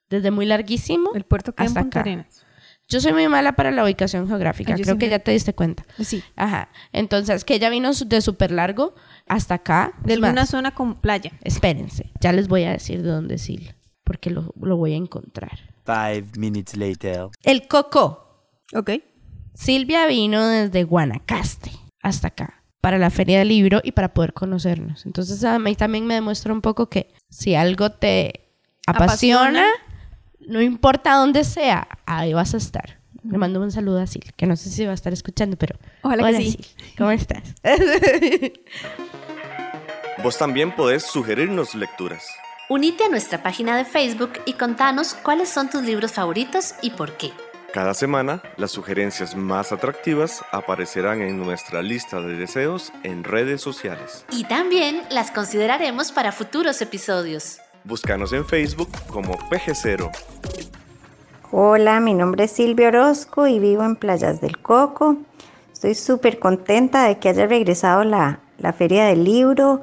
desde muy larguísimo El puerto que en hasta Punta acá. Arenas. Yo soy muy mala para la ubicación geográfica, Ah, creo que ya te diste cuenta. Sí. Ajá. Entonces, que ella vino de súper largo hasta acá. De alguna zona con playa. Espérense, ya les voy a decir de dónde es Sil, porque lo, lo voy a encontrar. Five minutes later. El Coco. Ok. Silvia vino desde Guanacaste hasta acá para la feria del libro y para poder conocernos. Entonces, a mí también me demuestra un poco que si algo te apasiona, Apasiona. no importa dónde sea, ahí vas a estar. Le mando un saludo a Sil, que no sé si va a estar escuchando, pero... Ojalá que Hola, sí. Sil, ¿cómo estás? Vos también podés sugerirnos lecturas. Unite a nuestra página de Facebook y contanos cuáles son tus libros favoritos y por qué. Cada semana, las sugerencias más atractivas aparecerán en nuestra lista de deseos en redes sociales. Y también las consideraremos para futuros episodios. Búscanos en Facebook como PG0. Hola, mi nombre es Silvia Orozco y vivo en Playas del Coco. Estoy súper contenta de que haya regresado la, la Feria del Libro.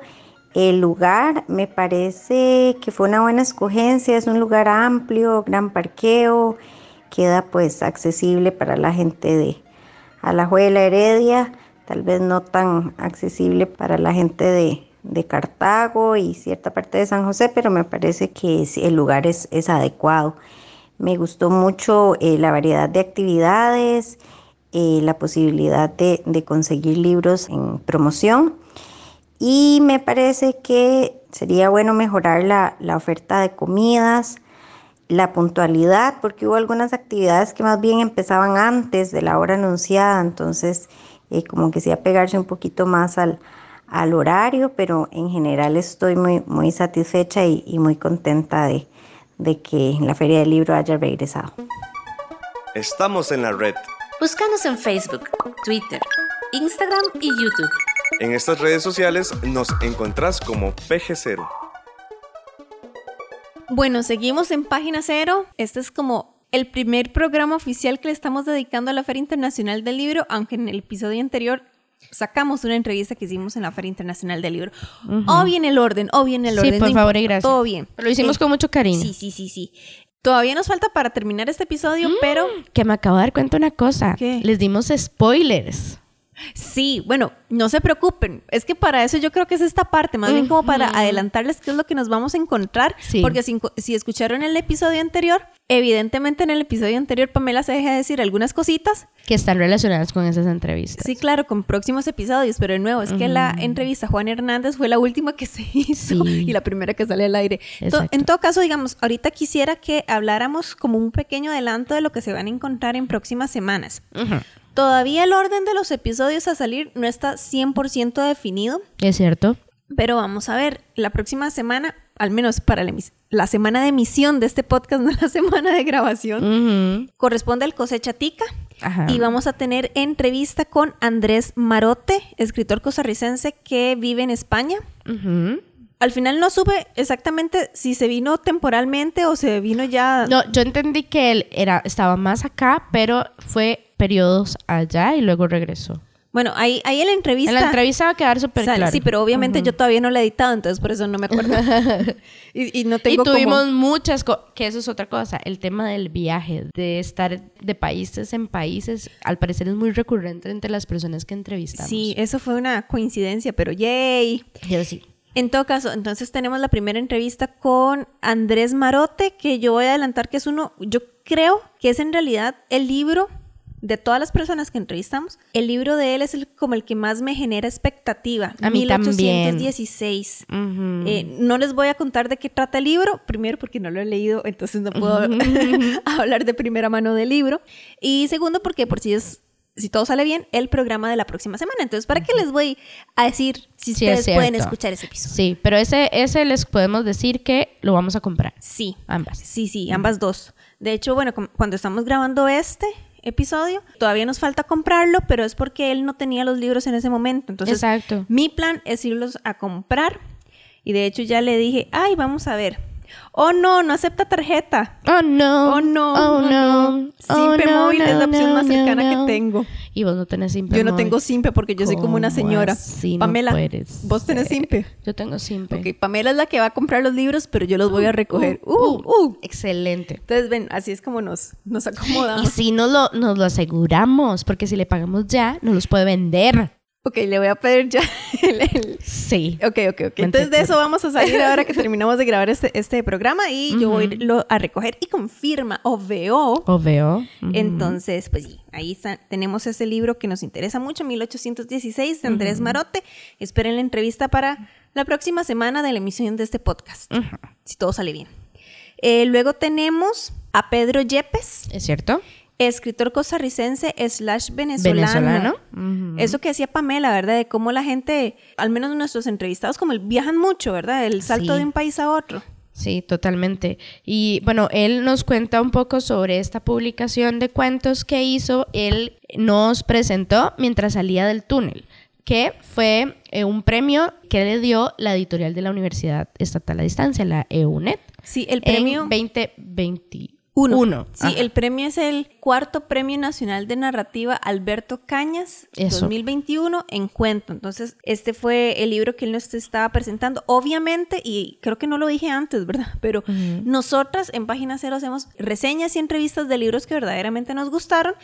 El lugar me parece que fue una buena escogencia, es un lugar amplio, gran parqueo, queda pues accesible para la gente de Alajuela, Heredia, tal vez no tan accesible para la gente de, Cartago y cierta parte de San José, pero me parece que sí, el lugar es, es adecuado. Me gustó mucho eh, la variedad de actividades, eh, la posibilidad de conseguir libros en promoción y me parece que sería bueno mejorar la, la oferta de comidas, la puntualidad, porque hubo algunas actividades que más bien empezaban antes de la hora anunciada, entonces eh, como que sí apegarse un poquito más al, al horario, pero en general estoy muy, muy satisfecha y, y muy contenta de, de que la Feria del Libro haya regresado. Estamos en la red. Búscanos en Facebook, Twitter, Instagram y YouTube. En estas redes sociales nos encontrás como PG0. Bueno, seguimos en página cero. Este es como el primer programa oficial que le estamos dedicando a la Feria Internacional del Libro, aunque en el episodio anterior sacamos una entrevista que hicimos en la Feria Internacional del Libro. O bien el orden, o bien el Sí, orden. por no favor y gracias. Todo bien. Lo hicimos Eh, con mucho cariño. Sí, sí, sí, sí. Todavía nos falta para terminar este episodio, pero Que me acabo de dar cuenta una cosa. ¿Qué? Les dimos spoilers. Sí, bueno, no se preocupen. Es que para eso yo creo que es esta parte, más bien como para adelantarles qué es lo que nos vamos a encontrar. Sí. Porque si, si escucharon el episodio anterior, evidentemente en el episodio anterior Pamela se deja decir algunas cositas. que están relacionadas con esas entrevistas. Sí, claro, con próximos episodios, pero de nuevo, es que la entrevista a Juan Hernández fue la última que se *laughs* hizo Sí. y la primera que sale al aire. To- Exacto. en todo caso, digamos, ahorita quisiera que habláramos como un pequeño adelanto de lo que se van a encontrar en próximas semanas. Todavía el orden de los episodios a salir no está 100% definido, ¿Es cierto? pero vamos a ver, la próxima semana, al menos para la, semana de emisión de este podcast, *laughs* no la semana de grabación, corresponde al Cosecha Tica. Ajá. Y vamos a tener entrevista con Andrés Marote, escritor costarricense que vive en España. Al final no supe exactamente si se vino temporalmente o se vino ya... No, yo entendí que él era, estaba más acá, pero fue periodos allá y luego regresó. Bueno, ahí, ahí en la entrevista... En la entrevista va a quedar súper claro. Sí, pero obviamente Ujú. yo todavía no la he editado, entonces por eso no me acuerdo. *laughs* y, y no Y tengo tuvimos como... muchas cosas, que eso es otra cosa, el tema del viaje, de estar de países en países, al parecer es muy recurrente entre las personas que entrevistamos. Sí, eso fue una coincidencia, pero yay. Yo sí. En todo caso, entonces tenemos la primera entrevista con Andrés Marote, que yo voy a adelantar que es uno, yo creo que es en realidad el libro de todas las personas que entrevistamos, el libro de él es el, como el que más me genera expectativa. A mí también. 1816. Ujú. Eh, no les voy a contar de qué trata el libro, primero porque no lo he leído, entonces no puedo *laughs* hablar de primera mano del libro. Y segundo porque por si es, si todo sale bien, el programa de la próxima semana. Entonces, ¿para qué les voy a decir si Sí, es ustedes pueden escuchar ese episodio? Sí, pero ese, ese les podemos decir que lo vamos a comprar. Sí. Ambas. Sí, sí, ambas dos. De hecho, bueno, cuando estamos grabando este episodio, todavía nos falta comprarlo, pero es porque él no tenía los libros en ese momento. Entonces, Exacto. mi plan es irlos a comprar. Y de hecho ya le dije, ay, vamos a ver. Oh, no, no acepta tarjeta. Oh no. Oh, no. Oh no. Oh, Simpe no, móvil es no, la opción no, más no, cercana no. que tengo. Y vos no tenés Simpe. Yo no móvil. tengo Simpe porque yo soy como una ¿Cómo señora. no Pamela, vos tenés? Simpe. Yo tengo Simpe. Ok, Pamela es la que va a comprar los libros, pero yo los voy a recoger. Uh, uh. Excelente. Entonces, ven, así es como nos, nos Y acomodamos. si nos lo, nos lo aseguramos, porque si le pagamos ya, nos los puede vender. Ok, le voy a pedir ya *laughs* el... el- Sí. Ok, ok, ok. Entonces de eso vamos a salir ahora que *laughs* terminamos de grabar este, este programa y yo voy a irlo a recoger y confirma o veo. O veo. Entonces, pues sí, ahí está, tenemos ese libro que nos interesa mucho, 1816, de Andrés Marote. Esperen la entrevista para la próxima semana de la emisión de este podcast, si todo sale bien. Eh, luego tenemos a Pedro Yepes, ¿Es cierto? Escritor costarricense slash venezolano. Eso que decía Pamela, ¿verdad? De cómo la gente, al menos nuestros entrevistados, como el- viajan mucho, ¿verdad? El salto Sí. de un país a otro. Sí, totalmente. Y bueno, él nos cuenta un poco sobre esta publicación de cuentos que hizo. Él nos presentó mientras salía del túnel, que fue eh, un premio que le dio la editorial de la Universidad Estatal a Distancia, la EUNET. Sí, el premio... En 2021. Uno. Sí, Ajá. el premio es el cuarto Premio Nacional de Narrativa Alberto Cañas Eso. 2021 en cuento. Entonces, este fue el libro que él nos estaba presentando. Obviamente, y creo que no lo dije antes, ¿verdad? Pero nosotras en Página Cero hacemos reseñas y entrevistas de libros que verdaderamente nos gustaron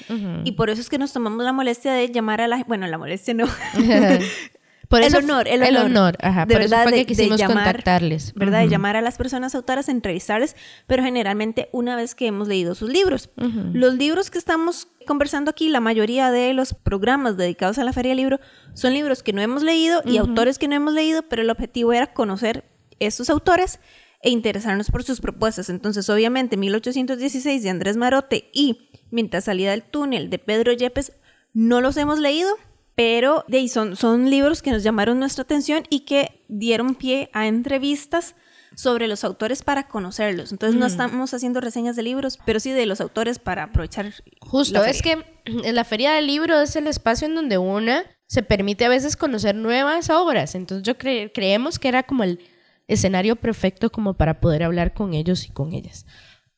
y por eso es que nos tomamos la molestia de llamar a la... Bueno, la molestia no. *laughs* Por el eso- honor, el el honor. honor, ajá, por eso fue que quisimos contactarles. ¿Verdad? De Ujú. llamar a las personas autoras, entrevistarles, pero generalmente una vez que hemos leído sus libros. Los libros que estamos conversando aquí, la mayoría de los programas dedicados a la Feria del Libro, son libros que no hemos leído y autores que no hemos leído, pero el objetivo era conocer estos autores e interesarnos por sus propuestas. Entonces, obviamente, 1816 de Andrés Marote y Mientras salía del túnel de Pedro Yepes no los hemos leído, pero de ahí son, son libros que nos llamaron nuestra atención y que dieron pie a entrevistas sobre los autores para conocerlos. Entonces no estamos haciendo reseñas de libros, pero sí de los autores para aprovechar. Justo, la es que la feria del libro es el espacio en donde una se permite a veces conocer nuevas obras. Entonces yo cre- creemos que era como el escenario perfecto como para poder hablar con ellos y con ellas.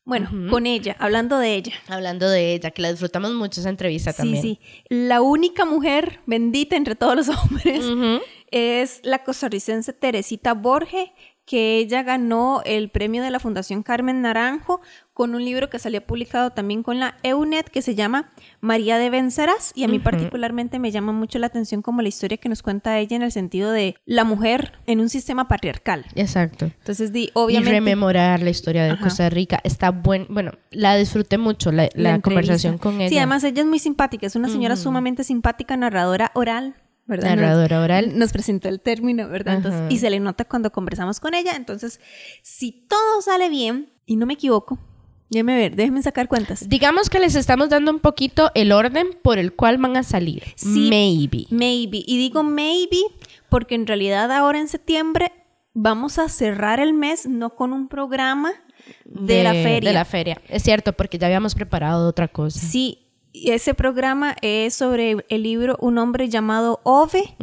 Bueno, con ella, hablando de ella. Hablando de ella, que la disfrutamos mucho esa entrevista también. Sí, sí. La única mujer bendita entre todos los *laughs* hombres es la costarricense Teresita Borge, que ella ganó el premio de la Fundación Carmen Naranjo con un libro que salió publicado también con la EUNET que se llama María de Vencerás y a mí particularmente me llama mucho la atención como la historia que nos cuenta ella en el sentido de la mujer en un sistema patriarcal. Exacto. Entonces, di, Y obviamente... rememorar la historia de Ajá. Costa Rica. Está buen, bueno, la disfruté mucho, la, conversación con ella. Sí, además ella es muy simpática, es una señora sumamente simpática, narradora oral, ¿verdad? Narradora oral. Nos presentó el término, ¿verdad? Entonces, y se le nota cuando conversamos con ella. Entonces, si todo sale bien y no me equivoco, déjeme ver, déjenme sacar cuentas. Digamos que les estamos dando un poquito el orden por el cual van a salir. Sí. Maybe. Maybe. Y digo maybe porque en realidad ahora en septiembre vamos a cerrar el mes no con un programa de, la feria. De la feria. Es cierto, porque ya habíamos preparado otra cosa. Sí, y ese programa es sobre el libro Un hombre llamado Ove.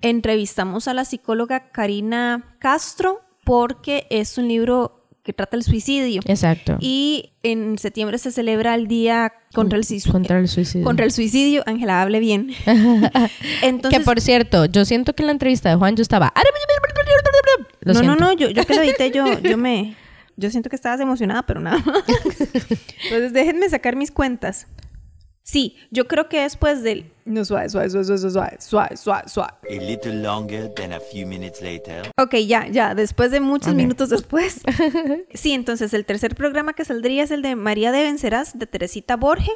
Entrevistamos a la psicóloga Karina Castro porque es un libro que trata el suicidio. Exacto. Y en septiembre se celebra el Día contra el, suicidio. Contra el suicidio. Contra el suicidio. Ángela, hable bien. *laughs* que por cierto, yo siento que en la entrevista de Juan yo estaba... Lo no, no, no, yo, yo que lo edité, yo, yo *laughs* me... Yo siento que estabas emocionada, pero nada más. *laughs* Entonces déjenme sacar mis cuentas. Sí, yo creo que después del... No, suave, suave, suave, suave, suave, suave, suave, suave. A little longer than a few minutes later. Ok, ya, ya, después de muchos minutos después. *laughs* sí, entonces el tercer programa que saldría es el de María de Vencerás, de Teresita Borge,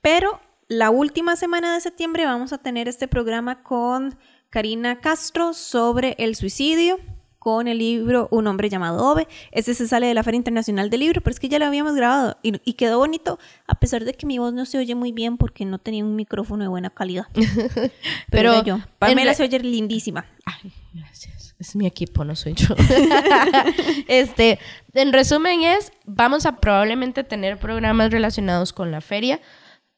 pero la última semana de septiembre vamos a tener este programa con Karina Castro sobre el suicidio con el libro Un hombre llamado Ove. Ese se sale de la Feria Internacional del Libro, pero es que ya lo habíamos grabado y, quedó bonito, a pesar de que mi voz no se oye muy bien porque no tenía un micrófono de buena calidad. *laughs* pero, yo, Pamela se oye lindísima. Ay, gracias. Es mi equipo, no soy yo. *laughs* este, en resumen es, vamos a probablemente tener programas relacionados con la feria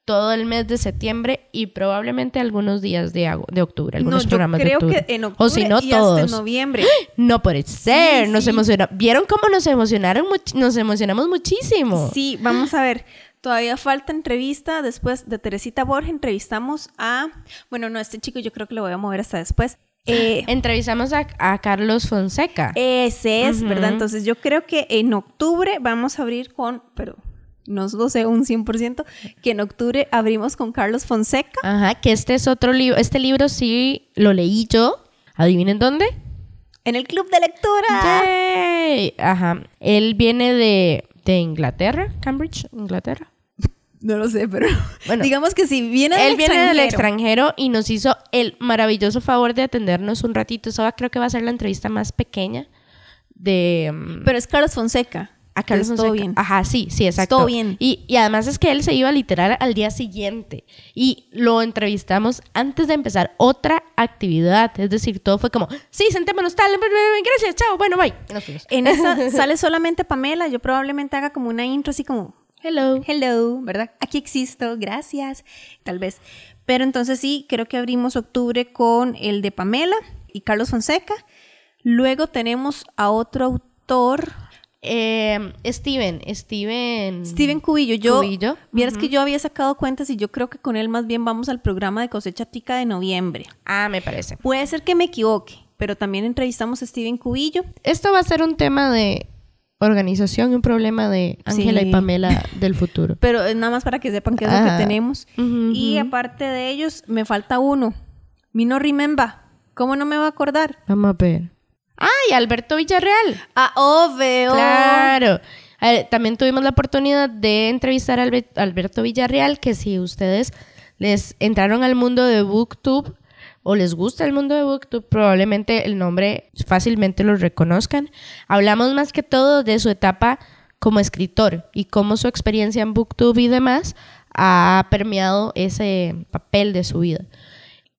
todo el mes de septiembre y probablemente algunos días de, de octubre, algunos no, programas yo creo de octubre. que en octubre o si no y todos. Hasta noviembre. *gasps* No puede ser, nos emociona. ¿Vieron cómo nos emocionaron? Nos emocionamos muchísimo. Sí, vamos a ver. Todavía falta entrevista. Después de Teresita Borges entrevistamos a... Bueno, no, este chico yo creo que lo voy a mover hasta después. Eh, Entrevistamos a, Carlos Fonseca. Ese es, ¿verdad? Entonces yo creo que en octubre vamos a abrir con... Pero no lo sé un 100%, que en octubre abrimos con Carlos Fonseca. Ajá, que este es otro libro, este libro sí lo leí yo. ¿Adivinen dónde? En el club de lectura. Yay. Ajá. Él viene de, de Inglaterra, Cambridge, Inglaterra. No lo sé, pero *laughs* bueno, digamos que si viene del Él viene del extranjero y nos hizo el maravilloso favor de atendernos un ratito. Eso creo que va a ser la entrevista más pequeña de... Mm, pero es Carlos Fonseca. Acá todo bien. Ajá, sí, sí, exacto. Todo bien. Y, y, además es que él se iba literal al día siguiente y lo entrevistamos antes de empezar otra actividad. Es decir, todo fue como, sí, sentémonos, tal, gracias, chao, bueno, bye. En esa *laughs* sale solamente Pamela. Yo probablemente haga como una intro así como, hello. Hello, ¿verdad? Aquí existo, gracias. Tal vez. Pero entonces sí, creo que abrimos octubre con el de Pamela y Carlos Fonseca. Luego tenemos a otro autor eh, Steven, Steven. Steven Cubillo. Yo, Cubillo. Vieras que yo había sacado cuentas y yo creo que con él más bien vamos al programa de cosecha tica de noviembre. Ah, me parece. Puede ser que me equivoque, pero también entrevistamos a Steven Cubillo. Esto va a ser un tema de organización y un problema de Ángela y Pamela del futuro. *laughs* Pero es nada más para que sepan qué es lo que tenemos. y aparte de ellos, me falta uno. Mino Rimemba. ¿Cómo no me va a acordar? Vamos a ver. ¡Ay, Alberto Villarreal! Ah, obvio. Claro. también tuvimos la oportunidad de entrevistar a Alberto Villarreal, que si ustedes les entraron al mundo de BookTube o les gusta el mundo de BookTube, probablemente el nombre fácilmente lo reconozcan. Hablamos más que todo de su etapa como escritor y cómo su experiencia en BookTube y demás ha permeado ese papel de su vida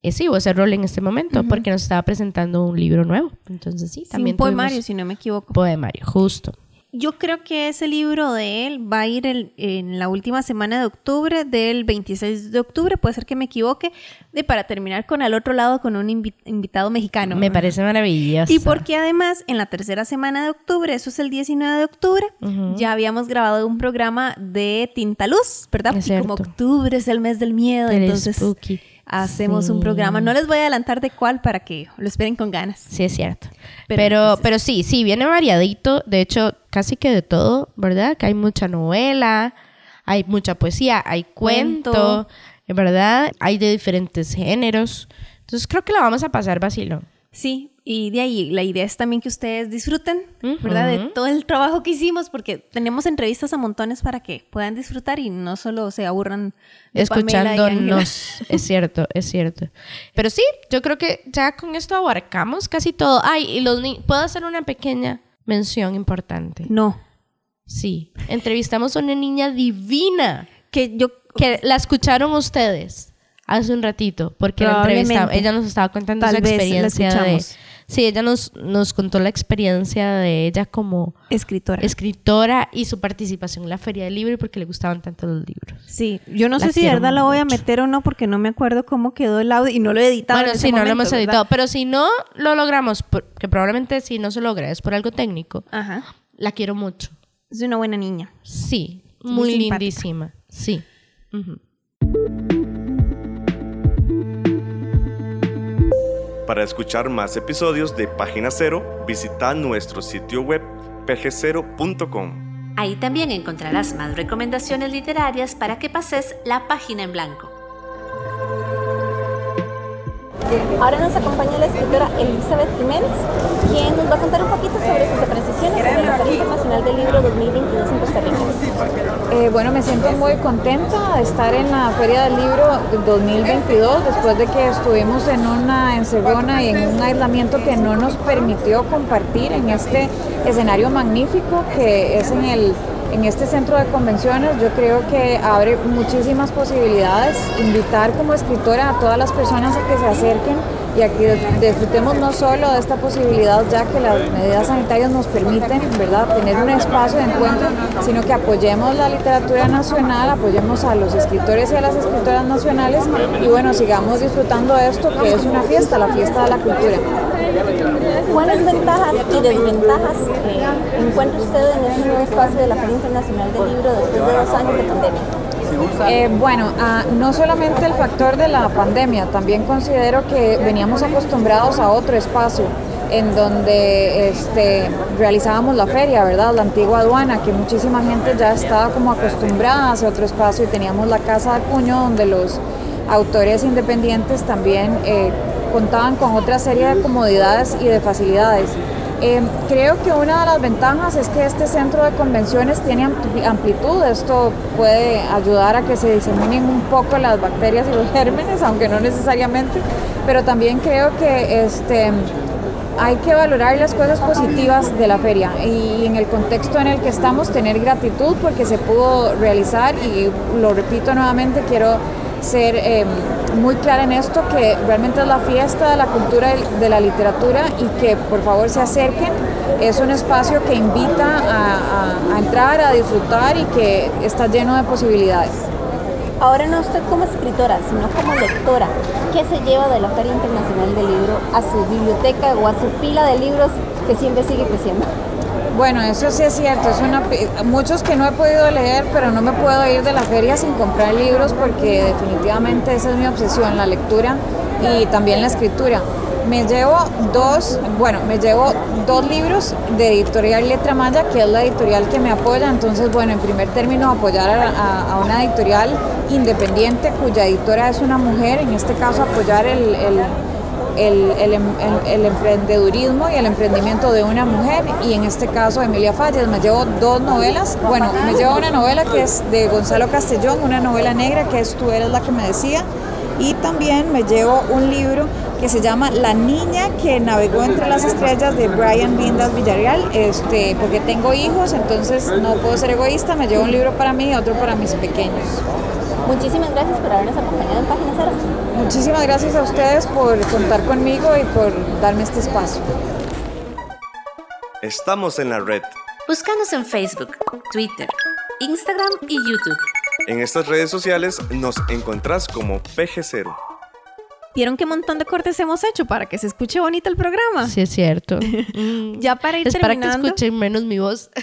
ese ese rol en este momento porque nos estaba presentando un libro nuevo. Entonces sí, también. un poemario, si no me equivoco. Poemario, justo. Yo creo que ese libro de él va a ir en la última semana de octubre, del 26 de octubre, puede ser que me equivoque, de para terminar con al otro lado con un invitado mexicano. Me parece maravilloso. Y porque además en la tercera semana de octubre, eso es el 19 de octubre, ya habíamos grabado un programa de Tinta Luz, ¿verdad? y como octubre es el mes del miedo, entonces hacemos un programa. No les voy a adelantar de cuál para que lo esperen con ganas. Sí, es cierto. Pero, pero, sí, sí, viene variadito. De hecho, casi que de todo, ¿verdad? Que hay mucha novela, hay mucha poesía, hay cuento, ¿verdad? Hay de diferentes géneros. Entonces creo que la vamos a pasar vacilo. Sí, y de ahí la idea es también que ustedes disfruten, ¿verdad? De todo el trabajo que hicimos, porque tenemos entrevistas a montones para que puedan disfrutar y no solo se aburran de escuchándonos. es cierto, es cierto. Pero sí, yo creo que ya con esto abarcamos casi todo. Ay, y los ¿puedo hacer una pequeña mención importante? No. Sí, entrevistamos a una niña divina que yo que la escucharon ustedes hace un ratito, porque la entrevistamos, ella nos estaba contando su experiencia de... Sí, ella nos, nos contó la experiencia de ella como escritora. Escritora y su participación en la Feria del Libro y porque le gustaban tanto los libros. Sí, yo no sé si de verdad la voy a meter o no porque no me acuerdo cómo quedó el audio y no lo he editado. Bueno, sí, no lo hemos editado, pero si no lo logramos, que probablemente si no se logra es por algo técnico. Ajá la quiero mucho. Es una buena niña. Sí, Muy lindísima. Sí. Ujú. Para escuchar más episodios de Página Cero, visita nuestro sitio web pgcero.com. Ahí también encontrarás más recomendaciones literarias para que pases la página en blanco. Ahora nos acompaña la escritora Elizabeth Jiménez, quien nos va a contar un poquito sobre sus apreciaciones sobre la Feria Internacional del Libro 2022 en Costa Rica. Eh, bueno, me siento muy contenta de estar en la Feria del Libro 2022 después de que estuvimos en una encerrona y en un aislamiento que no nos permitió compartir en este escenario magnífico que es en el en este centro de convenciones yo creo que abre muchísimas posibilidades, invitar como escritora a todas las personas a que se acerquen y a que disfrutemos no solo de esta posibilidad ya que las medidas sanitarias nos permiten, ¿verdad?, tener un espacio de encuentro, sino que apoyemos la literatura nacional, apoyemos a los escritores y a las escritoras nacionales y bueno, sigamos disfrutando de esto que es una fiesta, la fiesta de la cultura. ¿Cuáles ventajas y desventajas eh, encuentra usted en este nuevo espacio de la Feria Internacional del Libro después de dos años de pandemia? Eh, bueno, ah, no solamente el factor de la pandemia, también considero que veníamos acostumbrados a otro espacio en donde este, realizábamos la feria, ¿verdad? La antigua aduana, que muchísima gente ya estaba como acostumbrada a ese otro espacio y teníamos la casa de cuño donde los autores independientes también eh, contaban con otra serie de comodidades y de facilidades. Eh, creo que una de las ventajas es que este centro de convenciones tiene ampli- amplitud. Esto puede ayudar a que se diseminen un poco las bacterias y los *laughs* gérmenes, aunque no necesariamente. Pero también creo que este, hay que valorar las cosas positivas de la feria y en el contexto en el que estamos tener gratitud porque se pudo realizar y lo repito nuevamente, quiero ser eh, muy clara en esto, que realmente es la fiesta de la cultura de la literatura y que por favor se acerquen. Es un espacio que invita a, a- a entrar, a disfrutar y que está lleno de posibilidades. Ahora no usted como escritora, sino como lectora, ¿qué se lleva de la Feria Internacional del Libro a su biblioteca o a su pila de libros que siempre sigue creciendo? Bueno, eso sí es cierto. Es una, muchos que no he podido leer, pero no me puedo ir de la feria sin comprar libros porque definitivamente esa es mi obsesión, la lectura y también la escritura. Me llevo dos, bueno, me llevo dos libros de editorial Letra Maya, que es la editorial que me apoya. Entonces, bueno, en primer término, apoyar a, una editorial independiente cuya editora es una mujer, en este caso apoyar el, el, el em- el- el emprendedurismo y el emprendimiento de una mujer y en este caso Emilia Falles. Me llevo dos novelas, bueno, me llevo una novela que es de Gonzalo Castellón, una novela negra que es Tú eres la que me decía y también me llevo un libro que se llama La niña que navegó entre las estrellas de Brian Vindas Villarreal, este, porque tengo hijos, entonces no puedo ser egoísta, me llevo un libro para mí y otro para mis pequeños. Muchísimas gracias por habernos acompañado en Página Cero. Muchísimas gracias a ustedes por contar conmigo y por darme este espacio. Estamos en la red. Búscanos en Facebook, Twitter, Instagram y YouTube. En estas redes sociales nos encontrás como PG0. ¿Vieron qué montón de cortes hemos hecho para que se escuche bonito el programa? Sí, es cierto. *laughs* ya para ir es para que terminando. escuchen menos mi voz. *laughs*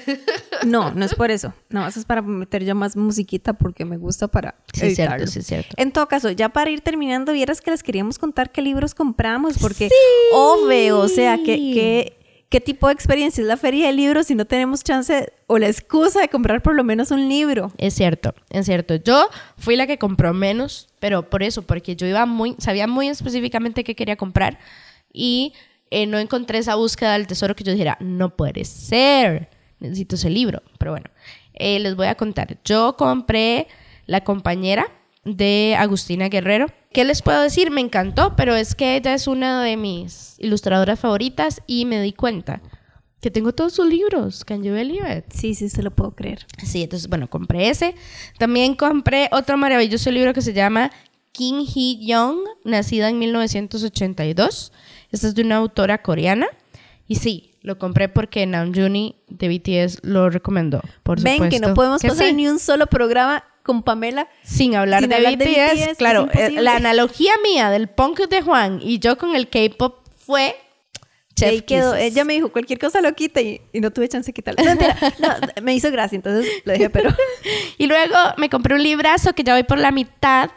No, no es por eso. No, eso es para meter ya más musiquita porque me gusta para Sí, es cierto, sí, es cierto. En todo caso, ya para ir terminando, vieras que les queríamos contar qué libros compramos porque obvio, o sea, que, que- qué tipo de experiencia es la feria de libros si no tenemos chance o la excusa de comprar por lo menos un libro. Es cierto, es cierto. Yo fui la que compró menos, pero por eso, porque yo iba muy, sabía muy específicamente qué quería comprar y eh, no encontré esa búsqueda del tesoro que yo dijera, no puede ser, necesito ese libro. Pero bueno, eh, les voy a contar. Yo compré La compañera de Agustina Guerrero. ¿Qué les puedo decir? Me encantó, pero es que ella es una de mis ilustradoras favoritas y me di cuenta que tengo todos sus libros. Can you believe it? Sí, sí, se lo puedo creer. Sí, entonces, bueno, compré ese. También compré otro maravilloso libro que se llama Kim Hee Young, nacida en 1982. Esta es de una autora coreana. Y sí, lo compré porque Namjoon de BTS lo recomendó. Por Ven que no podemos que pasar sí. ni un solo programa con Pamela Sin hablar, sin de, hablar de BTS, claro, eh, la analogía mía del punk de Juan y yo con el K-pop fue Chef quedó. Ella me dijo, cualquier cosa lo quita y, y no tuve chance de quitarlo. No, mentira. No, *laughs* me hizo gracia, entonces lo dejé, pero... *laughs* Y luego me compré un librazo que ya voy por la mitad,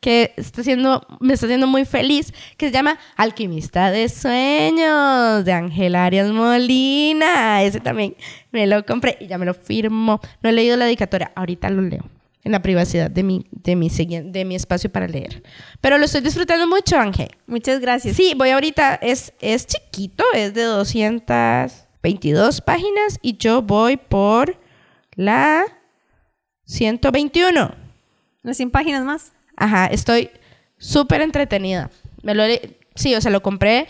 que está haciendo, me está haciendo muy feliz, que se llama Alquimista de Sueños, de Ángel Arias Molina. Ese también me lo compré y ya me lo firmó. No he leído la dedicatoria, ahorita lo leo. En la privacidad de mi, de mi, de mi espacio para leer. Pero lo estoy disfrutando mucho, Ángel. Muchas gracias. Sí, voy ahorita, es, es chiquito, es de 222 páginas y yo voy por la 121. Unas 100 páginas más. Ajá, estoy súper entretenida. Me lo le- sí, o sea, lo compré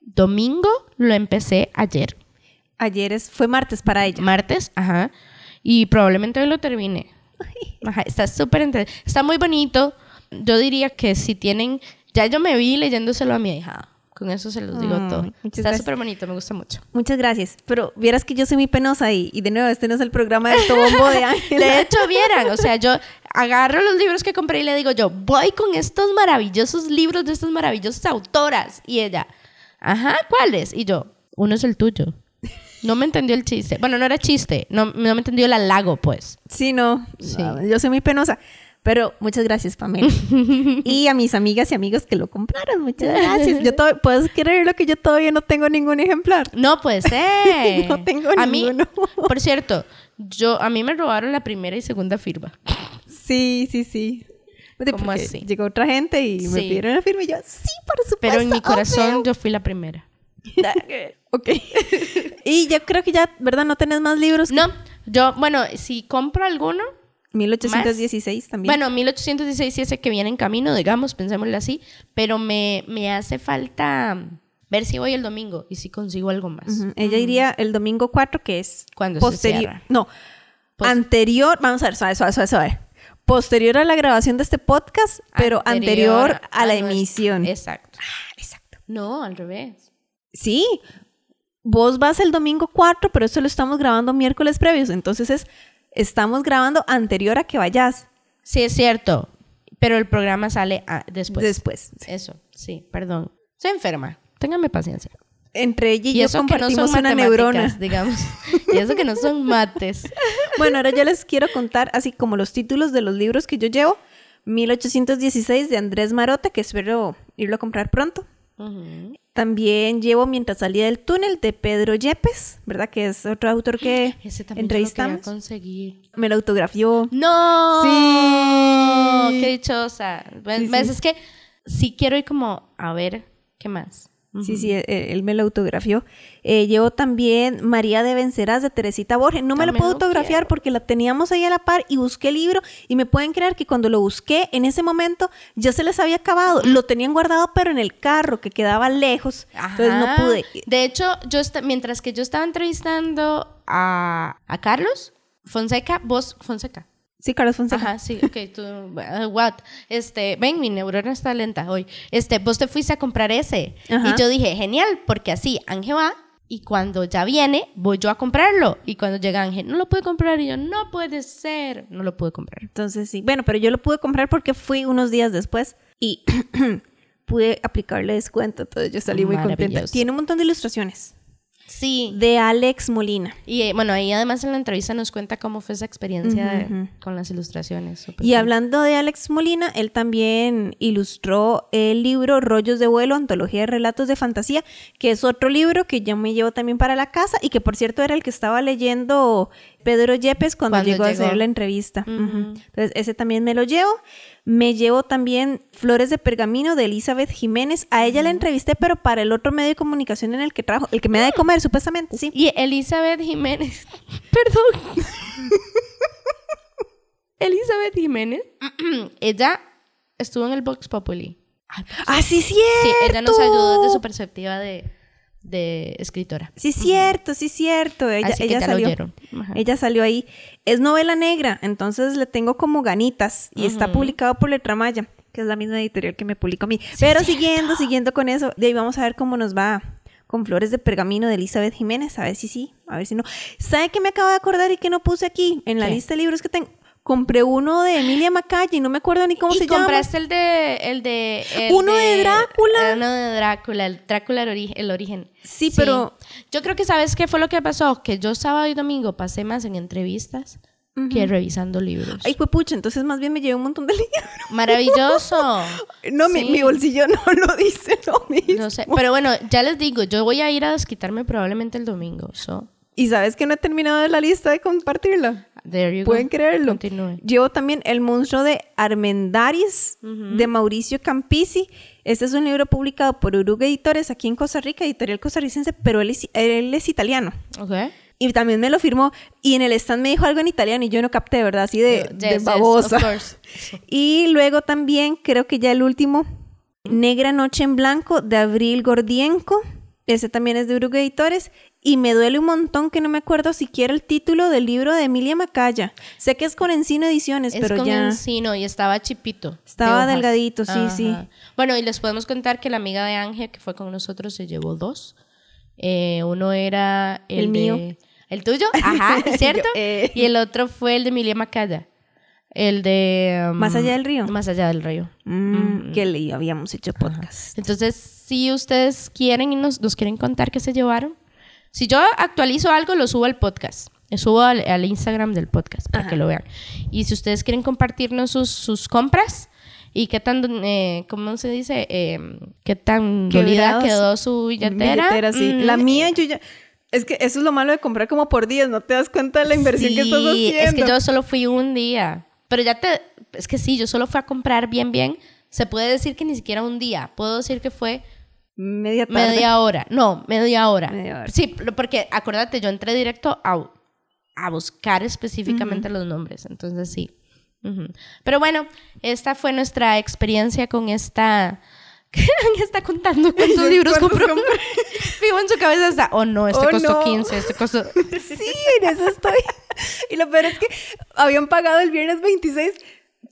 domingo, lo empecé ayer. Ayer es, fue martes para ella. Martes, ajá. Y probablemente hoy lo termine. *laughs* Ajá, está súper entre... Está muy bonito. Yo diría que si tienen... Ya yo me vi leyéndoselo a mi hija. Con eso se los digo Ay, todo. Está súper bonito, me gusta mucho. Muchas gracias. Pero vieras que yo soy muy penosa y, y de nuevo, este no es el programa del tombo de *laughs* Ángel. De hecho, vieran, o sea, yo agarro los libros que compré y le digo yo, voy con estos maravillosos libros de estas maravillosas autoras. Y ella, ajá, ¿cuáles? Y yo, uno es el tuyo. No me entendió el chiste. Bueno, no era chiste, no, no me entendió el halago, pues. Sí, no. Sí. no, Yo soy muy penosa. Pero muchas gracias, Pamela. *laughs* y a mis amigas y amigos que lo compraron, muchas gracias. Yo to- puedes creer lo que yo todavía no tengo ningún ejemplar. No puede *laughs* ser. No tengo a mí, ninguno. por cierto, yo a mí me robaron la primera y segunda firma. Sí, sí, sí. ¿Cómo así? Llegó otra gente y me Sí. pidieron la firma y yo, sí, por supuesto. Pero en mi corazón obvio". yo fui la primera. *laughs* Ok. *laughs* y yo creo que ya, ¿verdad? No tenés más libros. No, yo, bueno, si compro alguno, 1816 también. Bueno, 1816 y ese que viene en camino, digamos, pensémoslo así, pero me, me hace falta ver si voy el domingo y si consigo algo más. Ujú. Ella iría el domingo 4, que es Cuando posterior. No, anterior, vamos a ver, suave, suave, suave, suave. Posterior a la grabación de este podcast, pero anterior, a, la emisión. Exacto. exacto. No, al revés. Sí. Vos vas el domingo 4, pero esto lo estamos grabando miércoles previos. Entonces es, estamos grabando anterior a que vayas. Sí, es cierto, pero el programa sale ah, después. Después. Eso, sí, perdón. Soy enferma, téngame paciencia. Entre ella y, Y yo eso que no son una neurona. digamos. *laughs* Y eso que no son mates. *laughs* Bueno, ahora yo les quiero contar así como los títulos de los libros que yo llevo. 1816 de Andrés Marote, que espero irlo a comprar pronto. También llevo Mientras salía del túnel de Pedro Yepes, ¿verdad? Que es otro autor que *gasps* Ese también yo lo entrevistamos. conseguir. Me lo autografió. ¡No! Sí. ¡Qué dichosa! ¿Ves? sí. Es que sí quiero ir como a ver qué más. Sí, sí, él, él me lo autografió. Eh, llevo también María de Vencerás de Teresita Borges. No me lo puedo lo autografiar quiero. porque la teníamos ahí a la par y busqué el libro y me pueden creer que cuando lo busqué en ese momento ya se les había acabado. Lo tenían guardado pero en el carro que quedaba lejos. Entonces no pude. De hecho, yo mientras que yo estaba entrevistando a, a Carlos Fonseca, vos, Fonseca. Sí, Carlos Fonseca. Ajá, sí, ok, tú, uh, what? Este, ven, mi neurona está lenta hoy. Este, vos te fuiste a comprar ese. Ajá. Y yo dije, genial, porque así Ángel va y cuando ya viene, voy yo a comprarlo. Y cuando llega Ángel, no lo pude comprar. Y yo, no puede ser. No lo pude comprar. Entonces sí. Bueno, pero yo lo pude comprar porque fui unos días después y *clears throat* pude aplicarle descuento. Entonces yo salí muy contenta. Tiene un montón de ilustraciones. Sí. De Alex Molina. Y eh, bueno, ahí además en la entrevista nos cuenta cómo fue esa experiencia de- con las ilustraciones. Y cool. hablando de Alex Molina, él también ilustró el libro Rollos de vuelo, antología de relatos de fantasía, que es otro libro que yo me llevo también para la casa y que por cierto era el que estaba leyendo Pedro Yepes cuando, Cuando llegó, a hacer la entrevista. Entonces ese también me lo llevo. Me llevo también Flores de Pergamino de Elizabeth Jiménez. A ella la entrevisté, pero para el otro medio de comunicación en el que trabajo, el que me da de comer supuestamente, sí. Y Elizabeth Jiménez. *laughs* Perdón. *laughs* Elizabeth Jiménez. *clears throat* ella estuvo en el Vox Populi. ¡Ah, sí, Sí, ella nos ayudó desde su perspectiva de, de escritora. Sí, cierto, sí, cierto. Ella, Así que ella ya lo salió. oyeron. Ella salió ahí. Es novela negra, entonces le tengo como ganitas y está publicado por Letramaya, que es la misma editorial que me publicó a mí. Pero siguiendo, siguiendo con eso, de ahí vamos a ver cómo nos va con Flores de Pergamino de Elizabeth Jiménez, a ver si sí, a ver si no. ¿Sabe qué me acabo de acordar y que no puse aquí en la ¿Qué? lista de libros que tengo? Compré uno de Emilia Macaya y no me acuerdo ni cómo ¿Y se llama. compraste el de... El de el Uno de Drácula. Uno de Drácula, el Drácula el, ori- el origen. Sí, pero- Yo creo que ¿sabes qué fue lo que pasó? Que yo sábado y domingo pasé más en entrevistas que revisando libros. Ay, fue pucha, entonces más bien me llevé un montón de *laughs* libros. Maravilloso. No, mi bolsillo no *laughs* lo dice lo mismo. No sé, pero bueno, ya les digo, yo voy a ir a desquitarme probablemente el domingo. So, Y sabes que no he terminado de la lista de compartirla. there you go. Pueden creerlo. Continúe. Llevo también El monstruo de Armendaris de Mauricio Campisi. Este es un libro publicado por Uruguay Editores aquí en Costa Rica, editorial costarricense, pero él es, él es italiano. Ok. Y también me lo firmó. Y en el stand me dijo algo en italiano y yo no capté, ¿verdad? Así de, Yes, de yes, babosa. of course. *laughs* Y luego también, creo que ya el último, Negra Noche en Blanco de Abril Gordienko. Ese también es de Uruguay Editores. Y me duele un montón que no me acuerdo siquiera el título del libro de Emilia Macaya. Sé que es con Encino Ediciones, Es pero con ya. encino y estaba chipito. Estaba delgadito, sí, sí. Bueno, y les podemos contar que la amiga de Ángel que fue con nosotros se llevó dos. Eh, uno era el, El de- mío. ¿El tuyo? *laughs* Ajá, ¿cierto? Yo, eh. Y el otro fue el de Emilia Macaya. El de... um, Más allá del río. Más allá del río. Mm, Que le habíamos hecho podcast. Entonces, si ustedes quieren y nos, nos quieren contar qué se llevaron, si yo actualizo algo, lo subo al podcast. Lo subo al, al Instagram del podcast para que lo vean. Y si ustedes quieren compartirnos sus, sus compras y qué tan, eh, ¿cómo se dice? Eh, qué tan dolida quedó su billetera. Billetera, sí. Mm, La mía, yo ya. Es que eso es lo malo de comprar como por días, no te das cuenta de la inversión que estás Sí, haciendo. es que yo solo fui un día. Pero ya te... Es que sí, yo solo fui a comprar bien, bien. Se puede decir que ni siquiera un día. Puedo decir que fue Media tarde. media hora. No, media hora. Media hora. Sí, porque acuérdate, yo entré directo a, a buscar específicamente los nombres. Entonces sí. Ujú. Pero bueno, esta fue nuestra experiencia con esta... *laughs* ¿Qué está contando cuántos *laughs* libros ¿cuántos compró? Fijo *laughs* en su cabeza hasta, oh no, este Oh, costó no. 15, este costó... Sí, en eso estoy. Y lo peor es que habían pagado el viernes 26.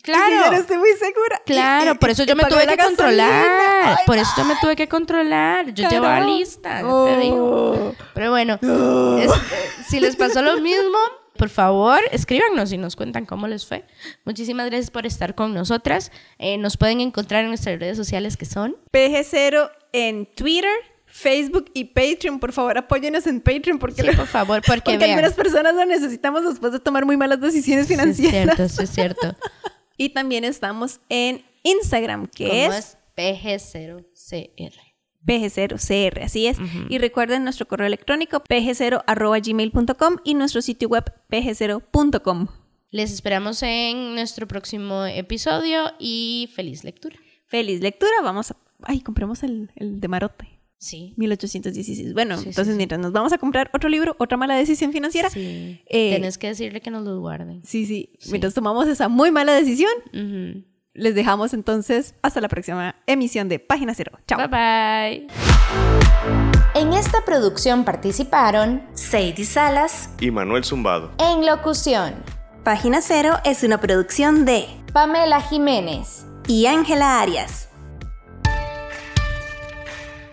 Claro. Y yo no estoy muy segura. Claro, Y- por eso yo me tuve que gasolina. controlar. Ay, por eso yo me tuve que controlar. Yo llevaba Caramba. lista, ya te digo. Pero bueno, este, si les pasó lo mismo, por favor, escríbanos y nos cuentan cómo les fue. Muchísimas gracias por estar con nosotras. Eh, nos pueden encontrar en nuestras redes sociales que son. PG0 en Twitter, Facebook y Patreon. Por favor, apóyenos en Patreon porque, Sí, por favor, porque, porque vean. algunas personas lo necesitamos después de tomar muy malas decisiones Sí, es financieras. cierto, sí, es cierto. Y también estamos en Instagram, que ¿Cómo es, es? PG0CR. PG0CR, así es. Y recuerden nuestro correo electrónico pg0.gmail.com y nuestro sitio web pg0.com. Les esperamos en nuestro próximo episodio y feliz lectura. Feliz lectura, vamos a... Ay, compremos el, el de Marote. Sí. 1816. Bueno, Sí, entonces sí, sí. mientras nos vamos a comprar otro libro, otra mala decisión financiera. Sí. eh, Tienes que decirle que nos los guarden. Sí, sí. Mientras tomamos esa muy mala decisión, les dejamos entonces hasta la próxima emisión de Página Cero. Chao. Bye bye. En esta producción participaron Sadie Salas Y Manuel Zumbado. en locución, Página Cero es una producción de Pamela Jiménez. y Ángela Arias.